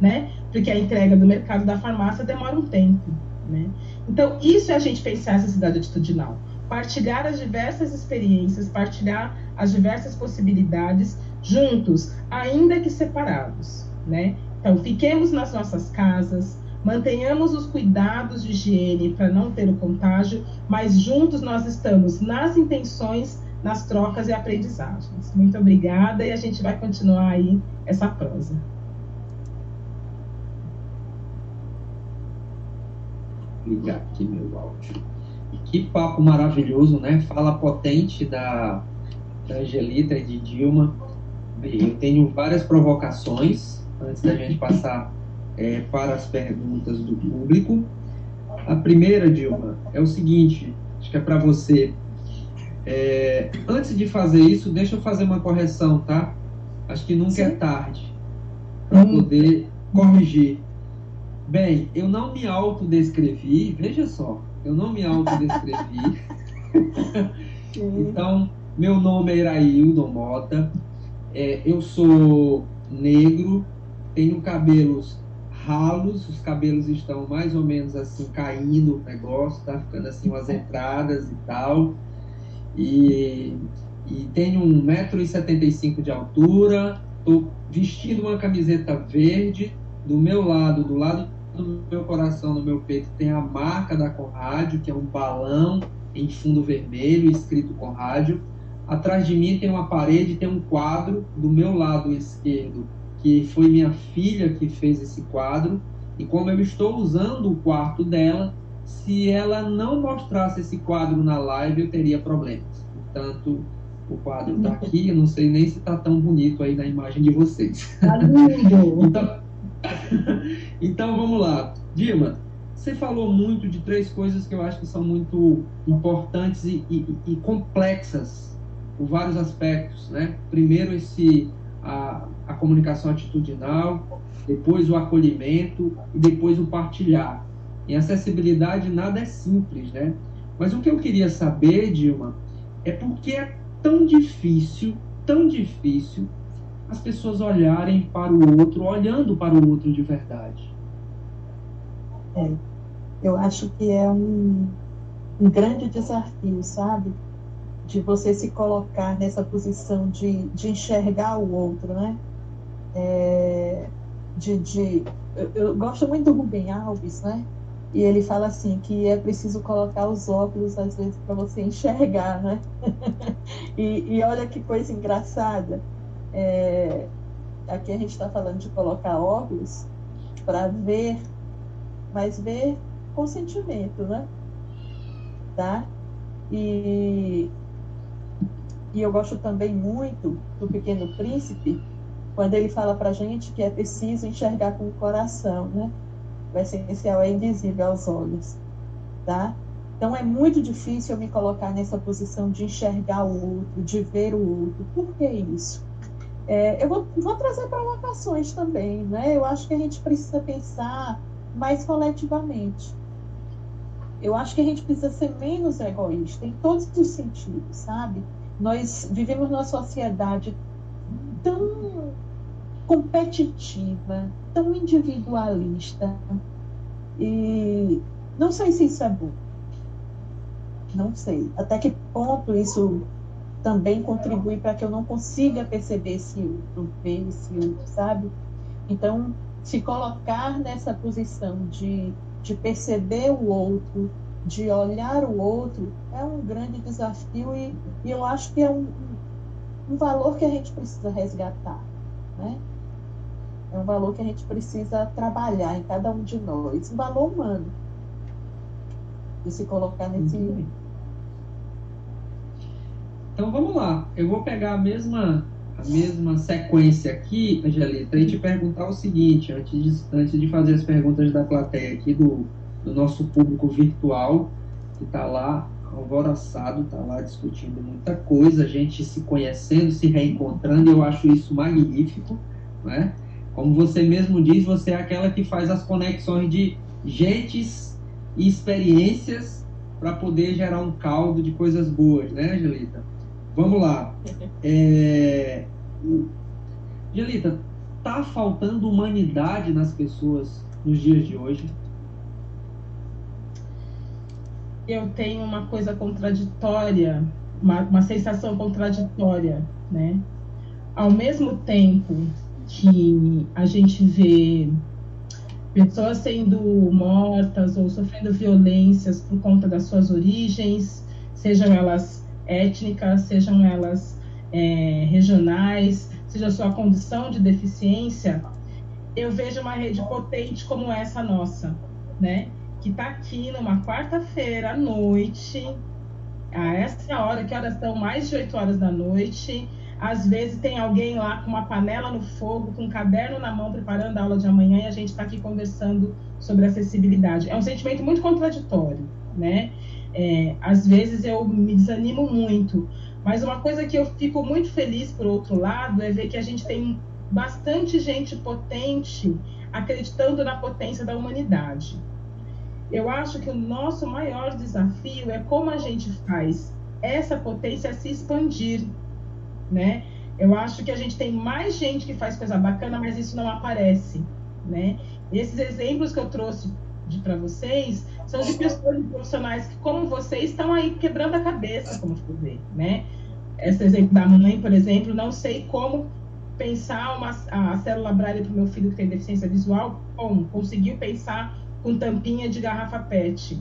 né? Porque a entrega do mercado da farmácia demora um tempo, né? Então, isso é a gente pensar essa cidade atitudinal. Partilhar as diversas experiências, partilhar as diversas possibilidades juntos, ainda que separados, né? Então, fiquemos nas nossas casas, Mantenhamos os cuidados de higiene para não ter o contágio, mas juntos nós estamos nas intenções, nas trocas e aprendizagens. Muito obrigada e a gente vai continuar aí essa prosa. Ligar aqui meu áudio. Que papo maravilhoso, né? Fala potente da, da Angelita e de Dilma. Eu tenho várias provocações antes da gente passar é, para as perguntas do público. A primeira, Dilma, é o seguinte: acho que é para você. É, antes de fazer isso, deixa eu fazer uma correção, tá? Acho que nunca é Sim. é tarde para hum. poder corrigir. Bem, eu não me autodescrevi, veja só, eu não me autodescrevi. então, meu nome é Iraildo Mota, é, eu sou negro, tenho cabelos ralos, os cabelos estão mais ou menos assim caindo o negócio, tá ficando assim umas entradas e tal. E, e tenho 1,75m de altura, tô vestindo uma camiseta verde, do meu lado, do lado do meu coração, no meu peito, tem a marca da Conrádio, que é um balão em fundo vermelho, escrito Conrádio. Atrás de mim tem uma parede, tem um quadro do meu lado esquerdo que foi minha filha que fez esse quadro, e como eu estou usando o quarto dela, se ela não mostrasse esse quadro na live, eu teria problemas. Portanto, o quadro está aqui, eu não sei nem se está tão bonito aí na imagem de vocês. Tá lindo! então, então, vamos lá. Dilma, você falou muito de três coisas que eu acho que são muito importantes e, e, e complexas por vários aspectos, né? Primeiro esse a, a comunicação atitudinal, depois o acolhimento e depois o partilhar. Em acessibilidade nada é simples, né? Mas o que eu queria saber, Dilma, é por que é tão difícil, tão difícil as pessoas olharem para o outro, olhando para o outro de verdade. É, eu acho que é um, um grande desafio, sabe? De você se colocar nessa posição de, de enxergar o outro, né? É, de, de eu, eu, gosto muito do Rubem Alves, né? E ele fala assim que é preciso colocar os óculos às vezes para você enxergar, né? e, e, olha que coisa engraçada. É, aqui a gente está falando de colocar óculos para ver, mas ver com sentimento, né? Tá? E, e eu gosto também muito do Pequeno Príncipe, quando ele fala para gente que é preciso enxergar com o coração, né? O essencial é invisível aos olhos, tá? Então é muito difícil eu me colocar nessa posição de enxergar o outro, de ver o outro. Por que isso? É, eu vou, vou trazer provocações também, né? Eu acho que a gente precisa pensar mais coletivamente. Eu acho que a gente precisa ser menos egoísta em todos os sentidos, sabe? Nós vivemos numa sociedade tão competitiva, tão individualista. E não sei se isso é bom. Não sei. Até que ponto isso também contribui para que eu não consiga perceber esse outro, ver esse outro, sabe? Então, se colocar nessa posição de, de perceber o outro, de olhar o outro, é um grande desafio e, e eu acho que é um, um valor que a gente precisa resgatar, né? É um valor que a gente precisa trabalhar em cada um de nós, um valor humano. De se colocar nesse. Uhum. Então vamos lá. Eu vou pegar a mesma, mesma sequência aqui, Angelita, e te perguntar o seguinte, antes de, antes de fazer as perguntas da plateia aqui, do, do nosso público virtual, que está lá alvoroçado, está lá discutindo muita coisa, a gente se conhecendo, se reencontrando, eu acho isso magnífico, né? Como você mesmo diz, você é aquela que faz as conexões de gentes e experiências para poder gerar um caldo de coisas boas, né, Angelita? Vamos lá. É... Angelita, tá faltando humanidade nas pessoas nos dias de hoje? Eu tenho uma coisa contraditória, uma, uma sensação contraditória, né? Ao mesmo tempo que a gente vê pessoas sendo mortas ou sofrendo violências por conta das suas origens, sejam elas étnicas, sejam elas é, regionais, seja sua condição de deficiência, eu vejo uma rede potente como essa nossa, né? Que está aqui numa quarta-feira à noite, a essa hora, que horas são? Mais de 8 horas da noite, às vezes tem alguém lá com uma panela no fogo, com um caderno na mão, preparando a aula de amanhã e a gente está aqui conversando sobre acessibilidade. É um sentimento muito contraditório, né? É, às vezes eu me desanimo muito, mas uma coisa que eu fico muito feliz, por outro lado, é ver que a gente tem bastante gente potente acreditando na potência da humanidade. Eu acho que o nosso maior desafio é como a gente faz essa potência se expandir né? Eu acho que a gente tem mais gente que faz coisa bacana, mas isso não aparece, né? Esses exemplos que eu trouxe para vocês são de pessoas profissionais que, como vocês, estão aí quebrando a cabeça, como fazer, né? Esse exemplo da mãe, por exemplo, não sei como pensar uma, a célula Braille para o meu filho que tem deficiência visual, como conseguiu pensar com tampinha de garrafa PET.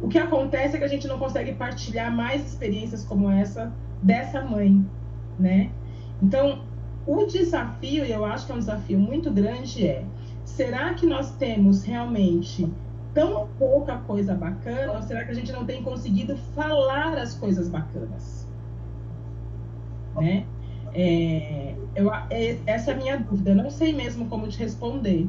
O que acontece é que a gente não consegue partilhar mais experiências como essa dessa mãe, né? Então, o desafio, e eu acho que é um desafio muito grande, é: será que nós temos realmente tão pouca coisa bacana, ou será que a gente não tem conseguido falar as coisas bacanas? Né? É, eu, é, essa é a minha dúvida. Eu não sei mesmo como te responder.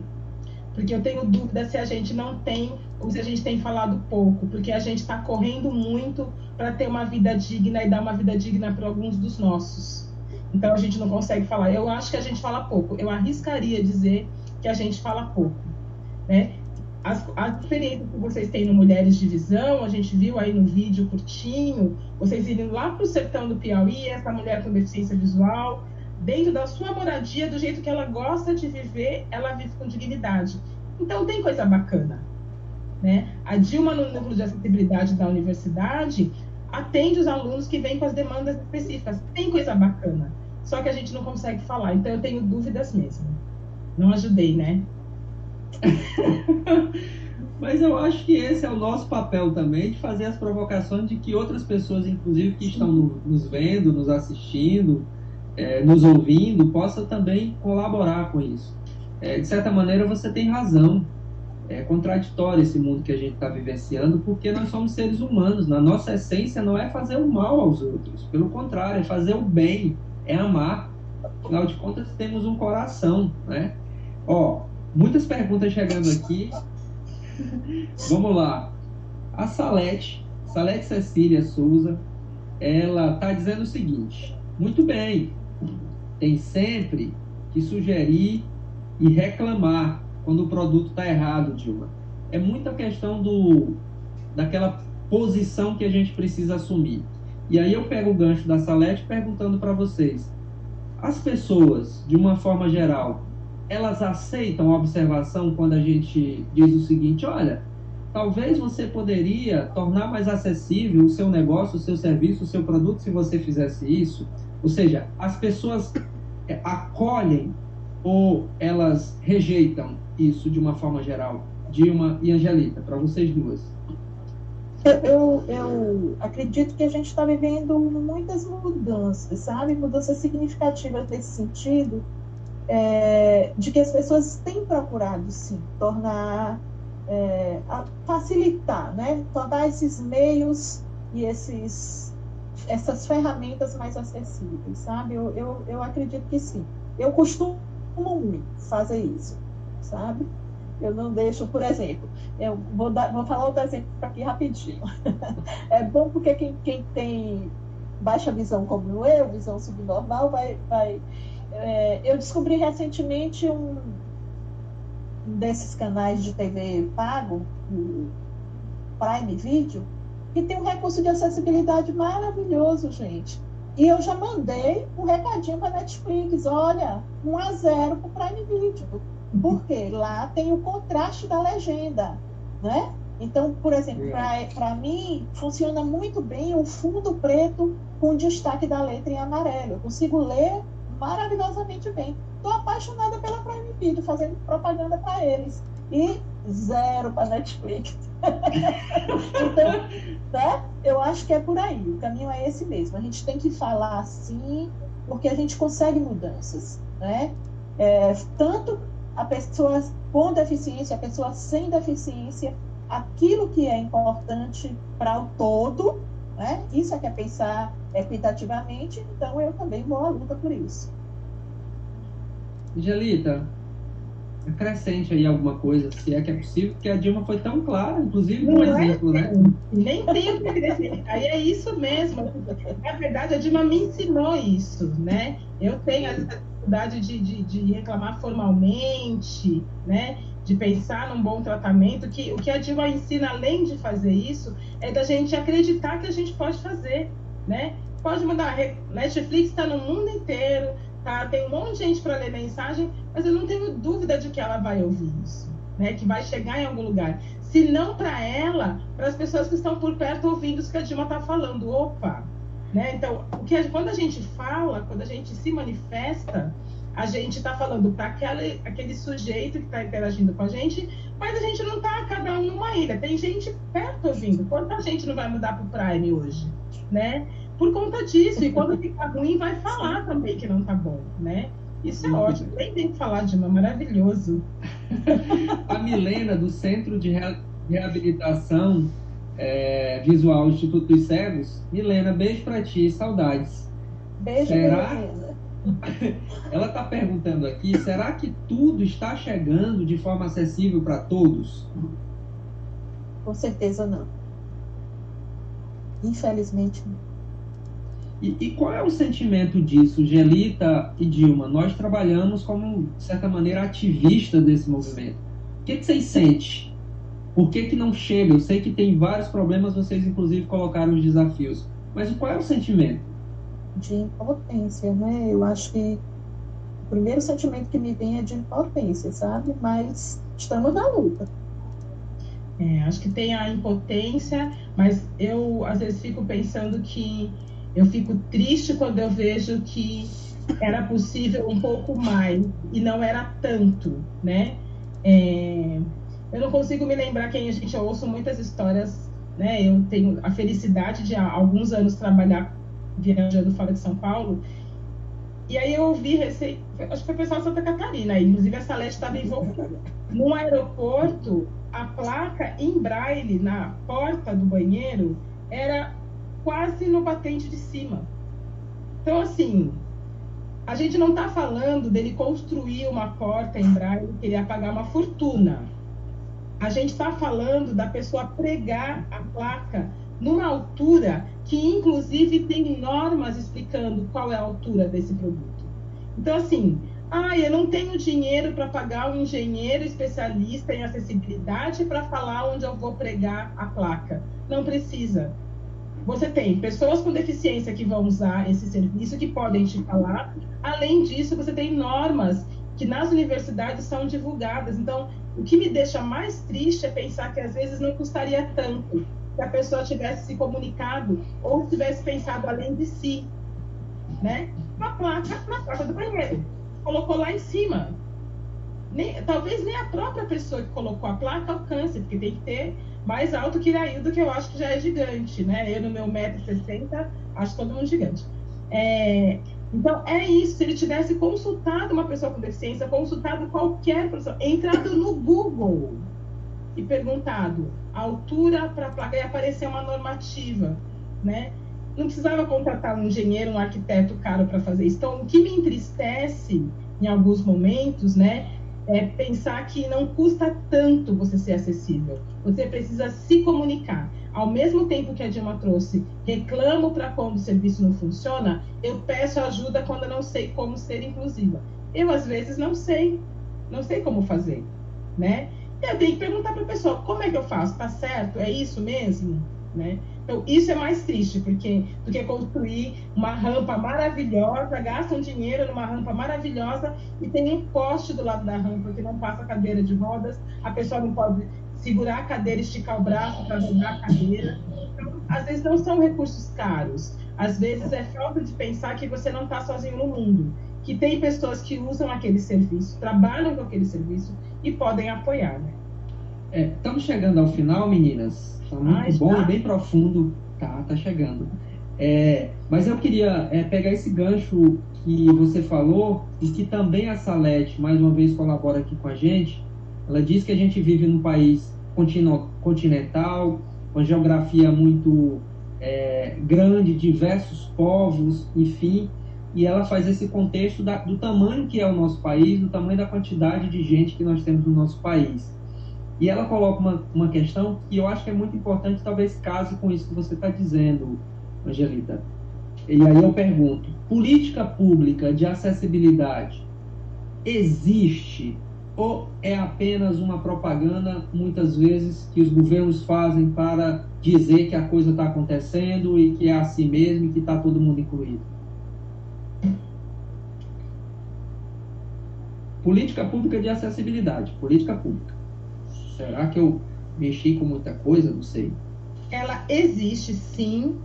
porque eu tenho dúvida se a gente não tem ou se a gente tem falado pouco, porque a gente está correndo muito para ter uma vida digna e dar uma vida digna para alguns dos nossos. Então a gente não consegue falar. Eu acho que a gente fala pouco. Eu arriscaria dizer que a gente fala pouco, né? As, as experiências que vocês têm no Mulheres de Visão, a gente viu aí no vídeo curtinho, vocês irem lá para o sertão do Piauí, essa mulher com deficiência visual, dentro da sua moradia, do jeito que ela gosta de viver, ela vive com dignidade. Então tem coisa bacana. Né? A Dilma, no núcleo de acessibilidade da universidade, atende os alunos que vêm com as demandas específicas. Tem coisa bacana. Só que a gente não consegue falar. Então eu tenho dúvidas mesmo. Não ajudei, né? Mas eu acho que esse é o nosso papel também, de fazer as provocações de que outras pessoas, inclusive que estão nos vendo, nos assistindo, é, nos ouvindo, possa também colaborar com isso. É, de certa maneira, você tem razão. É contraditório esse mundo que a gente está vivenciando, porque nós somos seres humanos. Na nossa essência não é fazer o mal aos outros, pelo contrário, é fazer o bem, é amar. Afinal de contas, temos um coração, né? Ó, muitas perguntas chegando aqui. Vamos lá. A Salete, Salete Cecília Souza, ela está dizendo o seguinte: muito bem, tem sempre que sugerir e reclamar quando o produto está errado, Dilma. É muita questão do daquela posição que a gente precisa assumir. E aí eu pego o gancho da Salete perguntando para vocês: as pessoas, de uma forma geral, elas aceitam a observação quando a gente diz o seguinte: olha, talvez você poderia tornar mais acessível o seu negócio, o seu serviço, o seu produto se você fizesse isso? Ou seja, as pessoas é, acolhem ou elas rejeitam isso de uma forma geral? Dilma e Angelita, para vocês duas. Eu, eu, eu, acredito que a gente está vivendo muitas mudanças, sabe? Mudanças significativas nesse sentido, é, de que as pessoas têm procurado, sim, tornar, é, facilitar, né? Tornar esses meios e esses, essas ferramentas mais acessíveis, sabe? Eu, eu, eu acredito que sim. Eu costumo fazer isso, sabe? Eu não deixo, por exemplo, eu vou, dar, vou falar outro exemplo aqui rapidinho. é bom porque quem, quem tem baixa visão como eu, visão subnormal, vai. vai é, eu descobri recentemente um, um desses canais de TV pago, o Prime Video, que tem um recurso de acessibilidade maravilhoso, gente. E eu já mandei um recadinho para a Netflix, olha, 1 a 0 para o Prime Video. Porque lá tem o contraste da legenda, né? Então, por exemplo, para mim, funciona muito bem o fundo preto com destaque da letra em amarelo. Eu consigo ler maravilhosamente bem. Estou apaixonada pela Prime Video, fazendo propaganda para eles. E zero para Netflix. então, tá? eu acho que é por aí. O caminho é esse mesmo. A gente tem que falar assim, porque a gente consegue mudanças, né? É, tanto a pessoa com deficiência, a pessoa sem deficiência, aquilo que é importante para o todo, né? Isso é que é pensar equitativamente, então eu também vou à luta por isso. Angelita, acrescente aí alguma coisa, se é que é possível, porque a Dilma foi tão clara, inclusive um é exemplo, né? Nem tem o que acrescentar. Aí é isso mesmo. Na verdade, a Dilma me ensinou isso, né? Eu tenho a dificuldade de, de, de reclamar formalmente, né? De pensar num bom tratamento, que o que a Dilma ensina, além de fazer isso, é da gente acreditar que a gente pode fazer, né? Pode mandar. Netflix está no mundo inteiro, tá? Tem um monte de gente para ler mensagem, mas eu não tenho dúvida de que ela vai ouvir isso, né? Que vai chegar em algum lugar. Se não para ela, para as pessoas que estão por perto ouvindo isso que a Dilma está falando. Opa! Né? Então, o que, quando a gente fala, quando a gente se manifesta, a gente está falando para aquele, aquele sujeito que está interagindo com a gente, mas a gente não está cada um numa ilha. Tem gente perto ouvindo. Quanta gente não vai mudar para o Prime hoje? Né? por conta disso. E quando ficar ruim, vai falar também que não tá bom, né? Isso é ótimo. Nem tem que falar de uma, maravilhoso. A Milena, do Centro de Reabilitação é, Visual Instituto dos Cegos. Milena, beijo para ti, saudades. Beijo, Será? Milena. ela está perguntando aqui: será que tudo está chegando de forma acessível para todos? Com certeza não. Infelizmente não. E, e, qual é o sentimento disso, Gelita e Dilma? Nós trabalhamos como, de certa maneira, ativistas desse movimento. O que, que vocês sentem? Por que, que não chega? Eu sei que tem vários problemas, vocês inclusive colocaram os desafios. Mas qual é o sentimento? De impotência, né? Eu acho que o primeiro sentimento que me vem é de impotência, sabe? Mas estamos na luta. É, acho que tem a impotência, mas eu às vezes fico pensando que eu fico triste quando eu vejo que era possível um pouco mais e não era tanto, né? É, eu não consigo me lembrar quem a gente eu ouço muitas histórias, né? Eu tenho a felicidade de há alguns anos trabalhar viajando fora de São Paulo. E aí eu ouvi recém, acho que foi o pessoal de Santa Catarina, inclusive a Salete estava envolvida. No aeroporto, a placa em braille na porta do banheiro era quase no batente de cima. Então, assim, a gente não está falando dele construir uma porta em braille que ele ia pagar uma fortuna. A gente está falando da pessoa pregar a placa numa altura que, inclusive, tem normas explicando qual é a altura desse produto. Então, assim, ah, eu não tenho dinheiro para pagar um engenheiro especialista em acessibilidade para falar onde eu vou pregar a placa. Não precisa você tem pessoas com deficiência que vão usar esse serviço, que podem te falar. Além disso, você tem normas que nas universidades são divulgadas. Então, o que me deixa mais triste é pensar que às vezes não custaria tanto se a pessoa tivesse se comunicado ou tivesse pensado além de si, né? Uma placa na porta do banheiro, colocou lá em cima. Nem, talvez nem a própria pessoa que colocou a placa alcance, porque tem que ter mais alto que Iraildo, que eu acho que já é gigante, né? Eu, no meu 1,60m, acho todo mundo gigante. É, então, é isso. Se ele tivesse consultado uma pessoa com deficiência, consultado qualquer pessoa, entrado no Google e perguntado a altura para a placa, e aparecer uma normativa, né? Não precisava contratar um engenheiro, um arquiteto caro para fazer isso. Então, o que me entristece em alguns momentos, né, é pensar que não custa tanto você ser acessível. Você precisa se comunicar. Ao mesmo tempo que a Dilma trouxe, reclamo para quando o serviço não funciona, eu peço ajuda quando eu não sei como ser inclusiva. Eu, às vezes, não sei. Não sei como fazer, né? Eu tenho que perguntar para a pessoa, como é que eu faço? Tá certo? É isso mesmo? Né? Então, isso é mais triste, porque do que construir uma rampa maravilhosa, gastam dinheiro numa rampa maravilhosa e tem um poste do lado da rampa que não passa cadeira de rodas, a pessoa não pode segurar a cadeira, esticar o braço para rodar a cadeira. Então, às vezes não são recursos caros, às vezes é falta de pensar que você não está sozinho no mundo, que tem pessoas que usam aquele serviço, trabalham com aquele serviço e podem apoiar. Né? É, estamos chegando ao final, meninas. Tá muito Ai, bom e bem profundo. Tá, tá chegando. É, mas eu queria é, pegar esse gancho que você falou e que também a Salete, mais uma vez, colabora aqui com a gente. Ela diz que a gente vive num país continental, uma geografia muito é, grande, diversos povos, enfim, e ela faz esse contexto da, do tamanho que é o nosso país, do tamanho da quantidade de gente que nós temos no nosso país. E ela coloca uma, uma questão que eu acho que é muito importante, talvez case com isso que você está dizendo, Angelita. E aí eu pergunto: política pública de acessibilidade existe ou é apenas uma propaganda, muitas vezes, que os governos fazem para dizer que a coisa está acontecendo e que é assim mesmo e que está todo mundo incluído? Política pública de acessibilidade, política pública. Será que eu mexi com muita coisa? Não sei. Ela existe sim,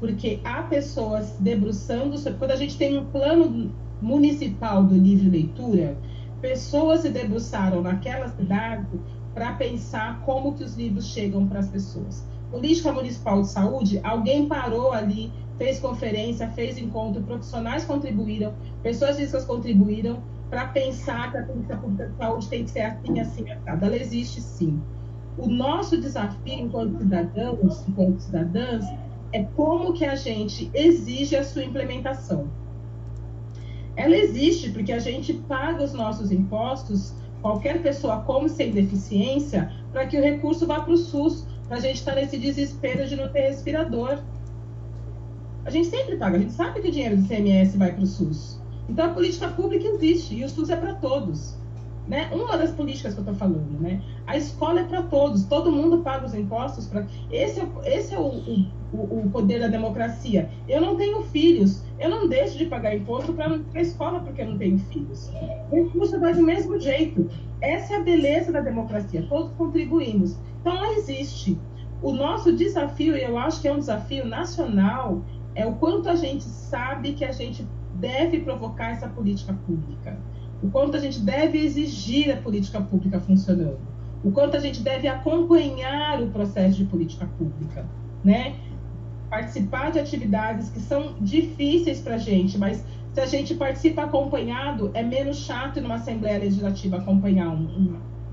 porque há pessoas debruçando sobre. Quando a gente tem um plano municipal do livre leitura, pessoas se debruçaram naquela cidade para pensar como que os livros chegam para as pessoas. Política Municipal de Saúde, alguém parou ali, fez conferência, fez encontro, profissionais contribuíram, pessoas físicas contribuíram para pensar que a política pública de saúde tem que ser assim, assim, assada. Ela existe sim. O nosso desafio enquanto cidadãos, enquanto cidadãs, é como que a gente exige a sua implementação. Ela existe porque a gente paga os nossos impostos, qualquer pessoa com sem deficiência, para que o recurso vá para o SUS, para a gente estar tá nesse desespero de não ter respirador. A gente sempre paga, a gente sabe que o dinheiro do CMS vai para o SUS. Então a política pública existe e o SUS é para todos. Né? Uma das políticas que eu estou falando, né? A escola é para todos, todo mundo paga os impostos para. Esse é, esse é o, o, o, poder da democracia. Eu não tenho filhos, eu não deixo de pagar imposto para a escola porque eu não tenho filhos. O imposto vai do mesmo jeito. Essa é a beleza da democracia. Todos contribuímos. Então ela existe. O nosso desafio, e eu acho que é um desafio nacional, é o quanto a gente sabe que a gente deve provocar essa política pública o quanto a gente deve exigir a política pública funcionando, o quanto a gente deve acompanhar o processo de política pública, né? Participar de atividades que são difíceis para a gente, mas se a gente participa acompanhado, é menos chato numa Assembleia Legislativa acompanhar um,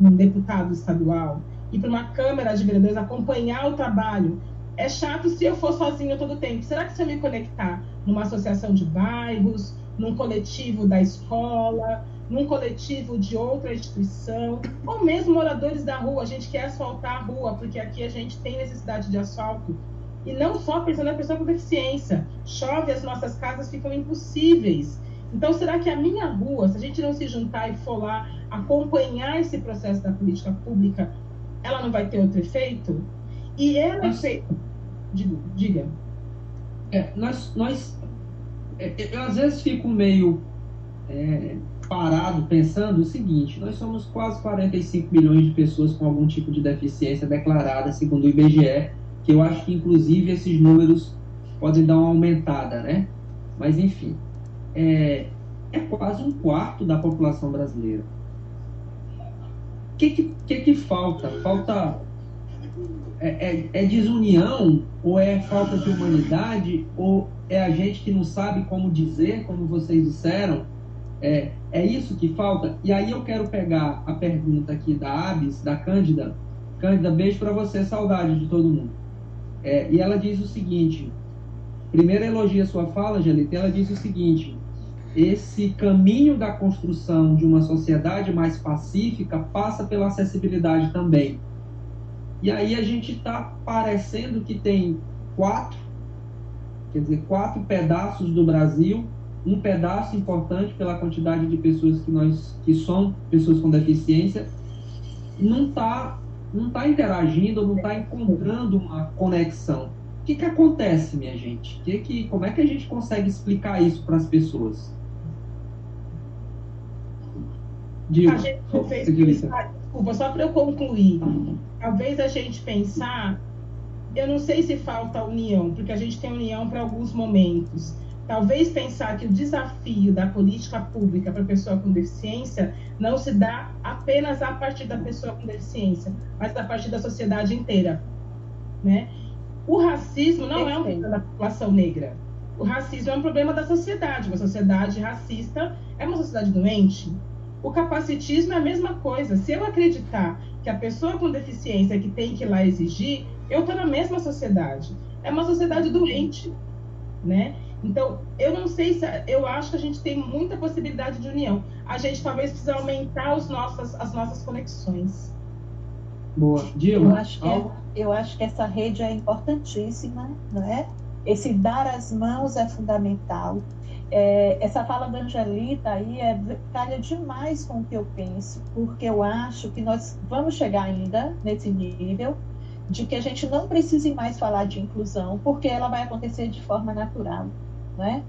um, um deputado estadual, e para uma Câmara de Vereadores acompanhar o trabalho. É chato se eu for sozinho todo o tempo. Será que se eu me conectar numa associação de bairros, num coletivo da escola, num coletivo de outra instituição, ou mesmo moradores da rua. A gente quer asfaltar a rua, porque aqui a gente tem necessidade de asfalto. E não só pensando na pessoa com deficiência. Chove, as nossas casas ficam impossíveis. Então, será que a minha rua, se a gente não se juntar e for lá acompanhar esse processo da política pública, ela não vai ter outro efeito? E ela é feita. Diga. É, nós, nós é, eu às vezes fico meio é, parado pensando o seguinte: nós somos quase 45 milhões de pessoas com algum tipo de deficiência declarada, segundo o IBGE, que eu acho que inclusive esses números podem dar uma aumentada, né? Mas enfim, é, é quase um quarto da população brasileira. O que, que, que, que falta? Falta é, é, é, desunião ou é falta de humanidade ou é a gente que não sabe como dizer, como vocês disseram? É, é isso que falta? E aí eu quero pegar a pergunta aqui da Abis, da Cândida. Cândida, beijo para você, saudade de todo mundo. É, e ela diz o seguinte: primeiro elogia sua fala, Angelita, ela diz o seguinte: esse caminho da construção de uma sociedade mais pacífica passa pela acessibilidade também. E aí a gente está parecendo que tem quatro, quer dizer, quatro pedaços do Brasil um pedaço importante pela quantidade de pessoas que nós que são pessoas com deficiência não está não tá interagindo, não está encontrando uma conexão. O que, que acontece, minha gente? Que que, como é que a gente consegue explicar isso para as pessoas? Digo, a gente fez pensar, desculpa, só para eu concluir. Talvez a gente pensar, eu não sei se falta união, porque a gente tem união para alguns momentos Talvez pensar que o desafio da política pública para a pessoa com deficiência não se dá apenas a partir da pessoa com deficiência, mas a partir da sociedade inteira, né? O racismo não é um problema da população negra. O racismo é um problema da sociedade. Uma sociedade racista é uma sociedade doente. O capacitismo é a mesma coisa. Se eu acreditar que a pessoa com deficiência que tem que ir lá exigir, eu estou na mesma sociedade. É uma sociedade doente, né? Então, eu não sei se. Eu acho que a gente tem muita possibilidade de união. A gente talvez precisa aumentar os nossas, as nossas conexões. Boa. Dilma, eu acho, que é, eu acho que essa rede é importantíssima, não é? Esse dar as mãos é fundamental. É, essa fala da Angelita aí é, calha demais com o que eu penso, porque eu acho que nós vamos chegar ainda nesse nível de que a gente não precise mais falar de inclusão, porque ela vai acontecer de forma natural né?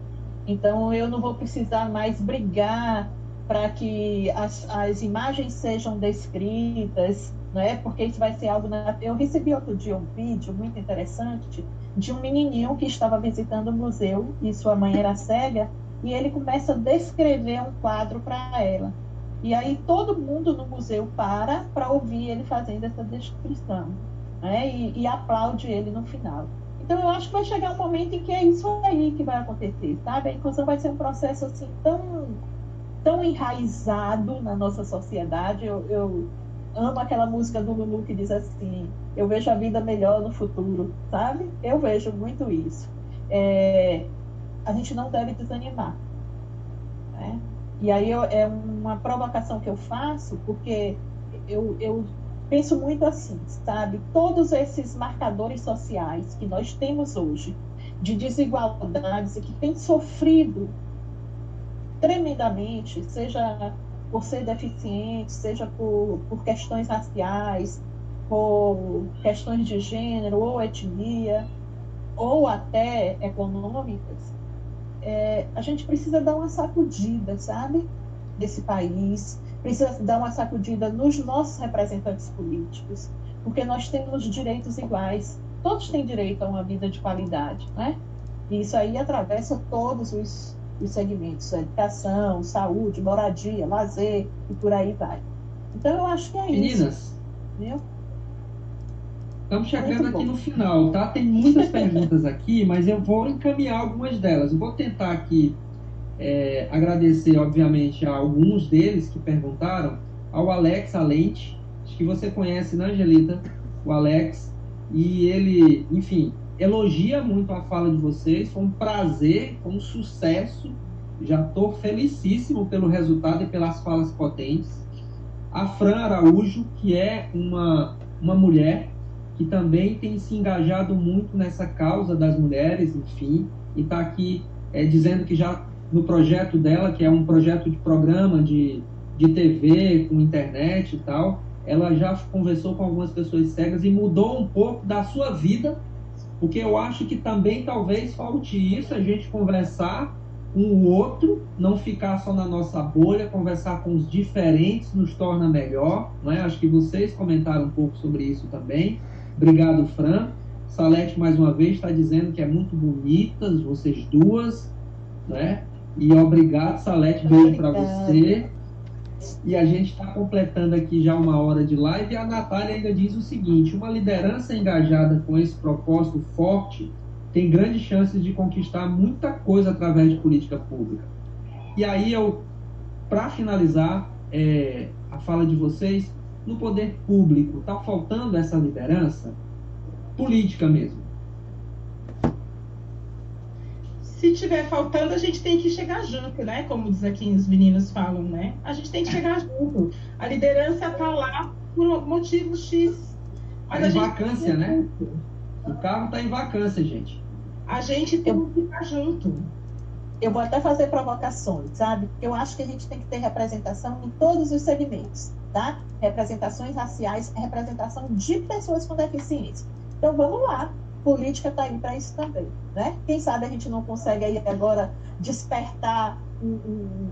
Então eu não vou precisar mais brigar para que as, as imagens sejam descritas, é? Porque isso vai ser algo. Na... Eu recebi outro dia um vídeo muito interessante de um menininho que estava visitando o museu e sua mãe era cega e ele começa a descrever um quadro para ela. E aí todo mundo no museu para para ouvir ele fazendo essa descrição, né? E, e aplaude ele no final. Então, eu acho que vai chegar um momento em que é isso aí que vai acontecer, sabe? A inclusão vai ser um processo assim tão, tão enraizado na nossa sociedade. Eu, eu amo aquela música do Lulu que diz assim: Eu vejo a vida melhor no futuro, sabe? Eu vejo muito isso. É, a gente não deve desanimar. Né? E aí eu, é uma provocação que eu faço, porque eu, eu penso muito assim, sabe? Todos esses marcadores sociais que nós temos hoje, de desigualdades e que têm sofrido tremendamente, seja por ser deficiente, seja por, por questões raciais, por questões de gênero ou etnia, ou até econômicas, é, a gente precisa dar uma sacudida, sabe? Desse país, precisa dar uma sacudida nos nossos representantes políticos, porque nós temos direitos iguais. Todos têm direito a uma vida de qualidade, né? E isso aí atravessa todos os, os segmentos: educação, saúde, moradia, lazer e por aí vai. Então eu acho que é Meninas, isso. Meninas, Estamos chegando aqui no final, tá? Tem muitas perguntas aqui, mas eu vou encaminhar algumas delas. Vou tentar aqui é, agradecer, obviamente, a alguns deles que perguntaram. Ao Alex Alente, acho que você conhece, né, Angelita? O Alex. E ele, enfim, elogia muito a fala de vocês. Foi um prazer, foi um sucesso. Já estou felicíssimo pelo resultado e pelas falas potentes. A Fran Araújo, que é uma, uma mulher que também tem se engajado muito nessa causa das mulheres, enfim, e está aqui é, dizendo que já no projeto dela, que é um projeto de programa de, de TV, com internet e tal, ela já conversou com algumas pessoas cegas e mudou um pouco da sua vida, porque eu acho que também talvez falte isso, a gente conversar com o outro, não ficar só na nossa bolha, conversar com os diferentes nos torna melhor, não é? Acho que vocês comentaram um pouco sobre isso também. Obrigado, Fran. Salete, mais uma vez, está dizendo que é muito bonitas, vocês duas, né? E obrigado, Salete, beijo para você. E a gente está completando aqui já uma hora de live. E a Natália ainda diz o seguinte: uma liderança engajada com esse propósito forte tem grandes chances de conquistar muita coisa através de política pública. E aí eu, para finalizar é, a fala de vocês, no poder público está faltando essa liderança política mesmo? Se tiver faltando, a gente tem que chegar junto, né? Como diz aqui os meninos falam, né? A gente tem que chegar junto. A liderança está lá por motivo X. Mas tá em vacância, né? O carro está em vacância, gente. A gente tem que ficar junto eu vou até fazer provocações, sabe? Eu acho que a gente tem que ter representação em todos os segmentos, tá? Representações raciais, representação de pessoas com deficiência. Então vamos lá, política está aí para isso também, né? Quem sabe a gente não consegue aí agora despertar um, um,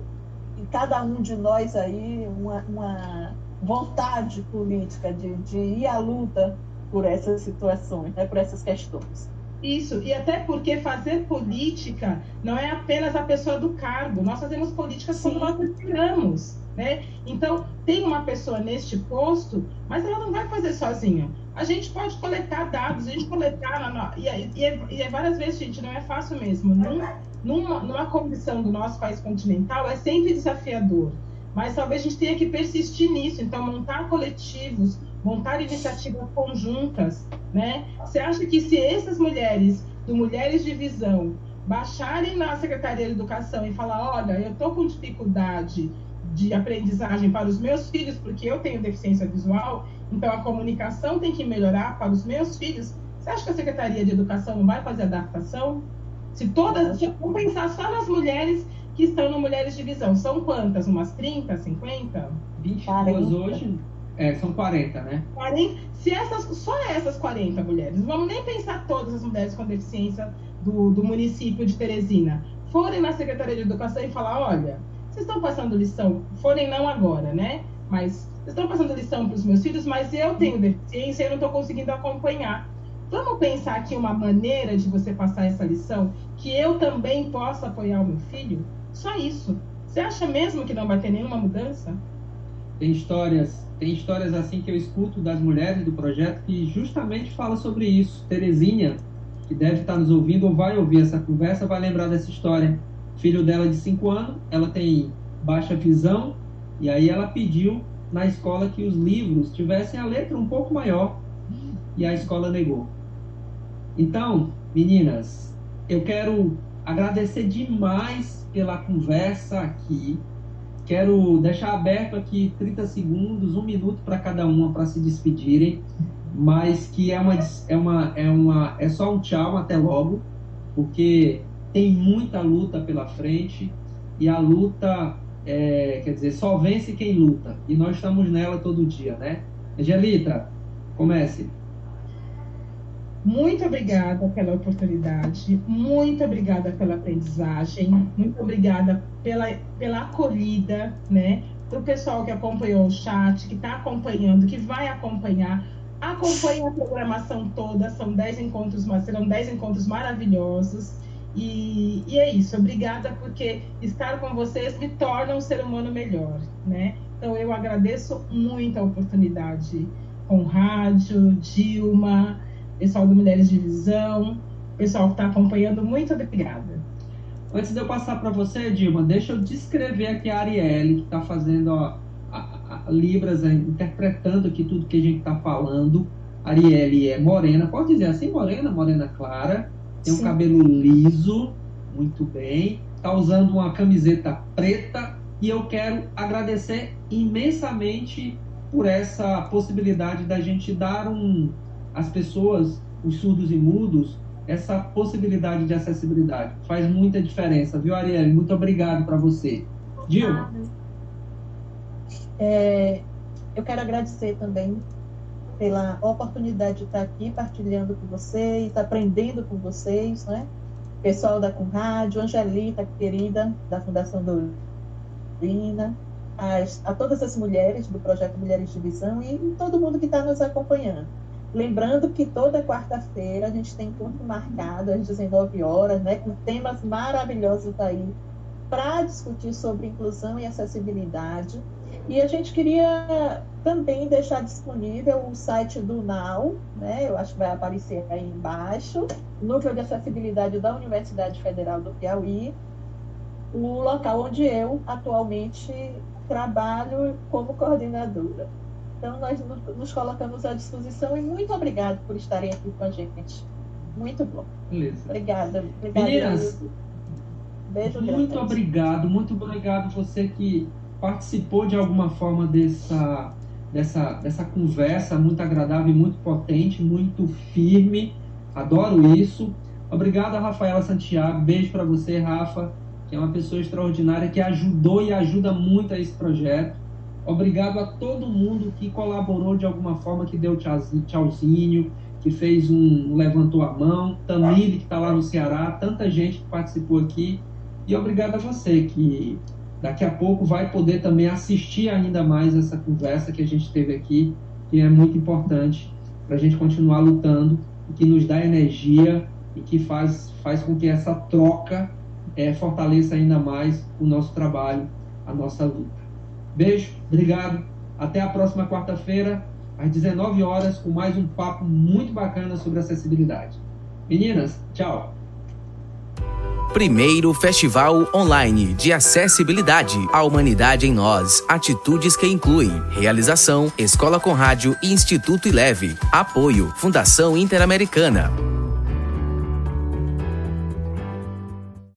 em cada um de nós aí uma, uma vontade política de, de ir à luta por essas situações, né? por essas questões. Isso, e até porque fazer política não é apenas a pessoa do cargo, nós fazemos políticas quando nós respiramos, né? Então, tem uma pessoa neste posto, mas ela não vai fazer sozinha. A gente pode coletar dados, a gente coletar, na, e, e, e, é várias vezes, gente, não é fácil mesmo. Num, numa, numa condição do nosso país continental, é sempre desafiador. Mas talvez a gente tenha que persistir nisso, então montar coletivos, montar iniciativas conjuntas, né? Você acha que se essas mulheres do Mulheres de Visão baixarem na Secretaria de Educação e falar, olha, eu estou com dificuldade de aprendizagem para os meus filhos porque eu tenho deficiência visual, então a comunicação tem que melhorar para os meus filhos. Você acha que a Secretaria de Educação não vai fazer adaptação? Se todas, vamos pensar só nas mulheres que estão no Mulheres de Visão, são quantas? Umas 30, 50? 22 hoje? É, são 40, né? 40, se essas, só essas 40 mulheres, vamos nem pensar todas as mulheres com deficiência do, do município de Teresina, forem na Secretaria de Educação e falar, olha, vocês estão passando lição, forem não agora, né? Mas vocês estão passando lição para os meus filhos, mas eu tenho deficiência e eu não estou conseguindo acompanhar. Vamos pensar aqui uma maneira de você passar essa lição que eu também possa apoiar o meu filho? Só isso. Você acha mesmo que não vai ter nenhuma mudança? Tem histórias tem histórias assim que eu escuto das mulheres do projeto que justamente fala sobre isso. Terezinha, que deve estar nos ouvindo ou vai ouvir essa conversa, vai lembrar dessa história. Filho dela de 5 anos, ela tem baixa visão, e aí ela pediu na escola que os livros tivessem a letra um pouco maior, e a escola negou. Então, meninas, eu quero agradecer demais pela conversa aqui. Quero deixar aberto aqui 30 segundos, um minuto para cada uma para se despedirem, mas que é uma, é uma é uma é só um tchau até logo, porque tem muita luta pela frente e a luta é, quer dizer só vence quem luta e nós estamos nela todo dia, né? Angelita, comece. Muito obrigada pela oportunidade, muito obrigada pela aprendizagem, muito obrigada pela, pela acolhida, né? Para o pessoal que acompanhou o chat, que está acompanhando, que vai acompanhar, acompanhe a programação toda, são 10 encontros, serão 10 encontros maravilhosos. E, e, é isso, obrigada porque estar com vocês me torna um ser humano melhor, né? Então eu agradeço muito a oportunidade com rádio, Dilma, pessoal do Mulheres de Visão, pessoal que está acompanhando, muito obrigada. Antes de eu passar para você, Dilma, deixa eu descrever aqui a Arielle, que está fazendo ó, a, a, Libras, a, interpretando aqui tudo que a gente está falando. Arielle é morena, pode dizer assim, morena, morena clara, tem Sim. um cabelo liso, muito bem, está usando uma camiseta preta e eu quero agradecer imensamente por essa possibilidade da gente dar um, as pessoas, os surdos e mudos, essa possibilidade de acessibilidade. Faz muita diferença, viu, Arielle? Muito obrigado para você. Dilma. É, eu quero agradecer também pela oportunidade de estar aqui partilhando com vocês, aprendendo com vocês, né? Pessoal da Conrádio, Angelita, querida, da Fundação Dorina, as, a todas as mulheres do projeto Mulheres de Visão e todo mundo que está nos acompanhando. Lembrando que toda quarta-feira a gente tem encontro marcado às 19 horas, né, com temas maravilhosos aí para discutir sobre inclusão e acessibilidade. E a gente queria também deixar disponível o site do NAU, né, eu acho que vai aparecer aí embaixo, Núcleo de Acessibilidade da Universidade Federal do Piauí, o local onde eu atualmente trabalho como coordenadora. Então, nós nos colocamos à disposição e muito obrigado por estarem aqui com a gente. Muito bom. Beleza. Obrigada. Obrigada Meninas, beijo muito grande. obrigado, muito obrigado você que participou de alguma forma dessa, dessa, dessa conversa muito agradável muito potente, muito firme. Adoro isso. Obrigado a Rafaela Santiago. Beijo para você, Rafa, que é uma pessoa extraordinária que ajudou e ajuda muito a esse projeto. Obrigado a todo mundo que colaborou de alguma forma, que deu tchauzinho, que fez um, levantou a mão, Tamile que está lá no Ceará, tanta gente que participou aqui. E obrigado a você que daqui a pouco vai poder também assistir ainda mais essa conversa que a gente teve aqui, que é muito importante para a gente continuar lutando, que nos dá energia e que faz, faz com que essa troca é, fortaleça ainda mais o nosso trabalho, a nossa luta. Beijo, obrigado. Até a próxima quarta-feira, às 19 horas, com mais um papo muito bacana sobre acessibilidade. Meninas, tchau. Primeiro Festival Online de Acessibilidade. A Humanidade em Nós. Atitudes que incluem. Realização: Escola com Rádio e Instituto Ileve. Apoio: Fundação Interamericana.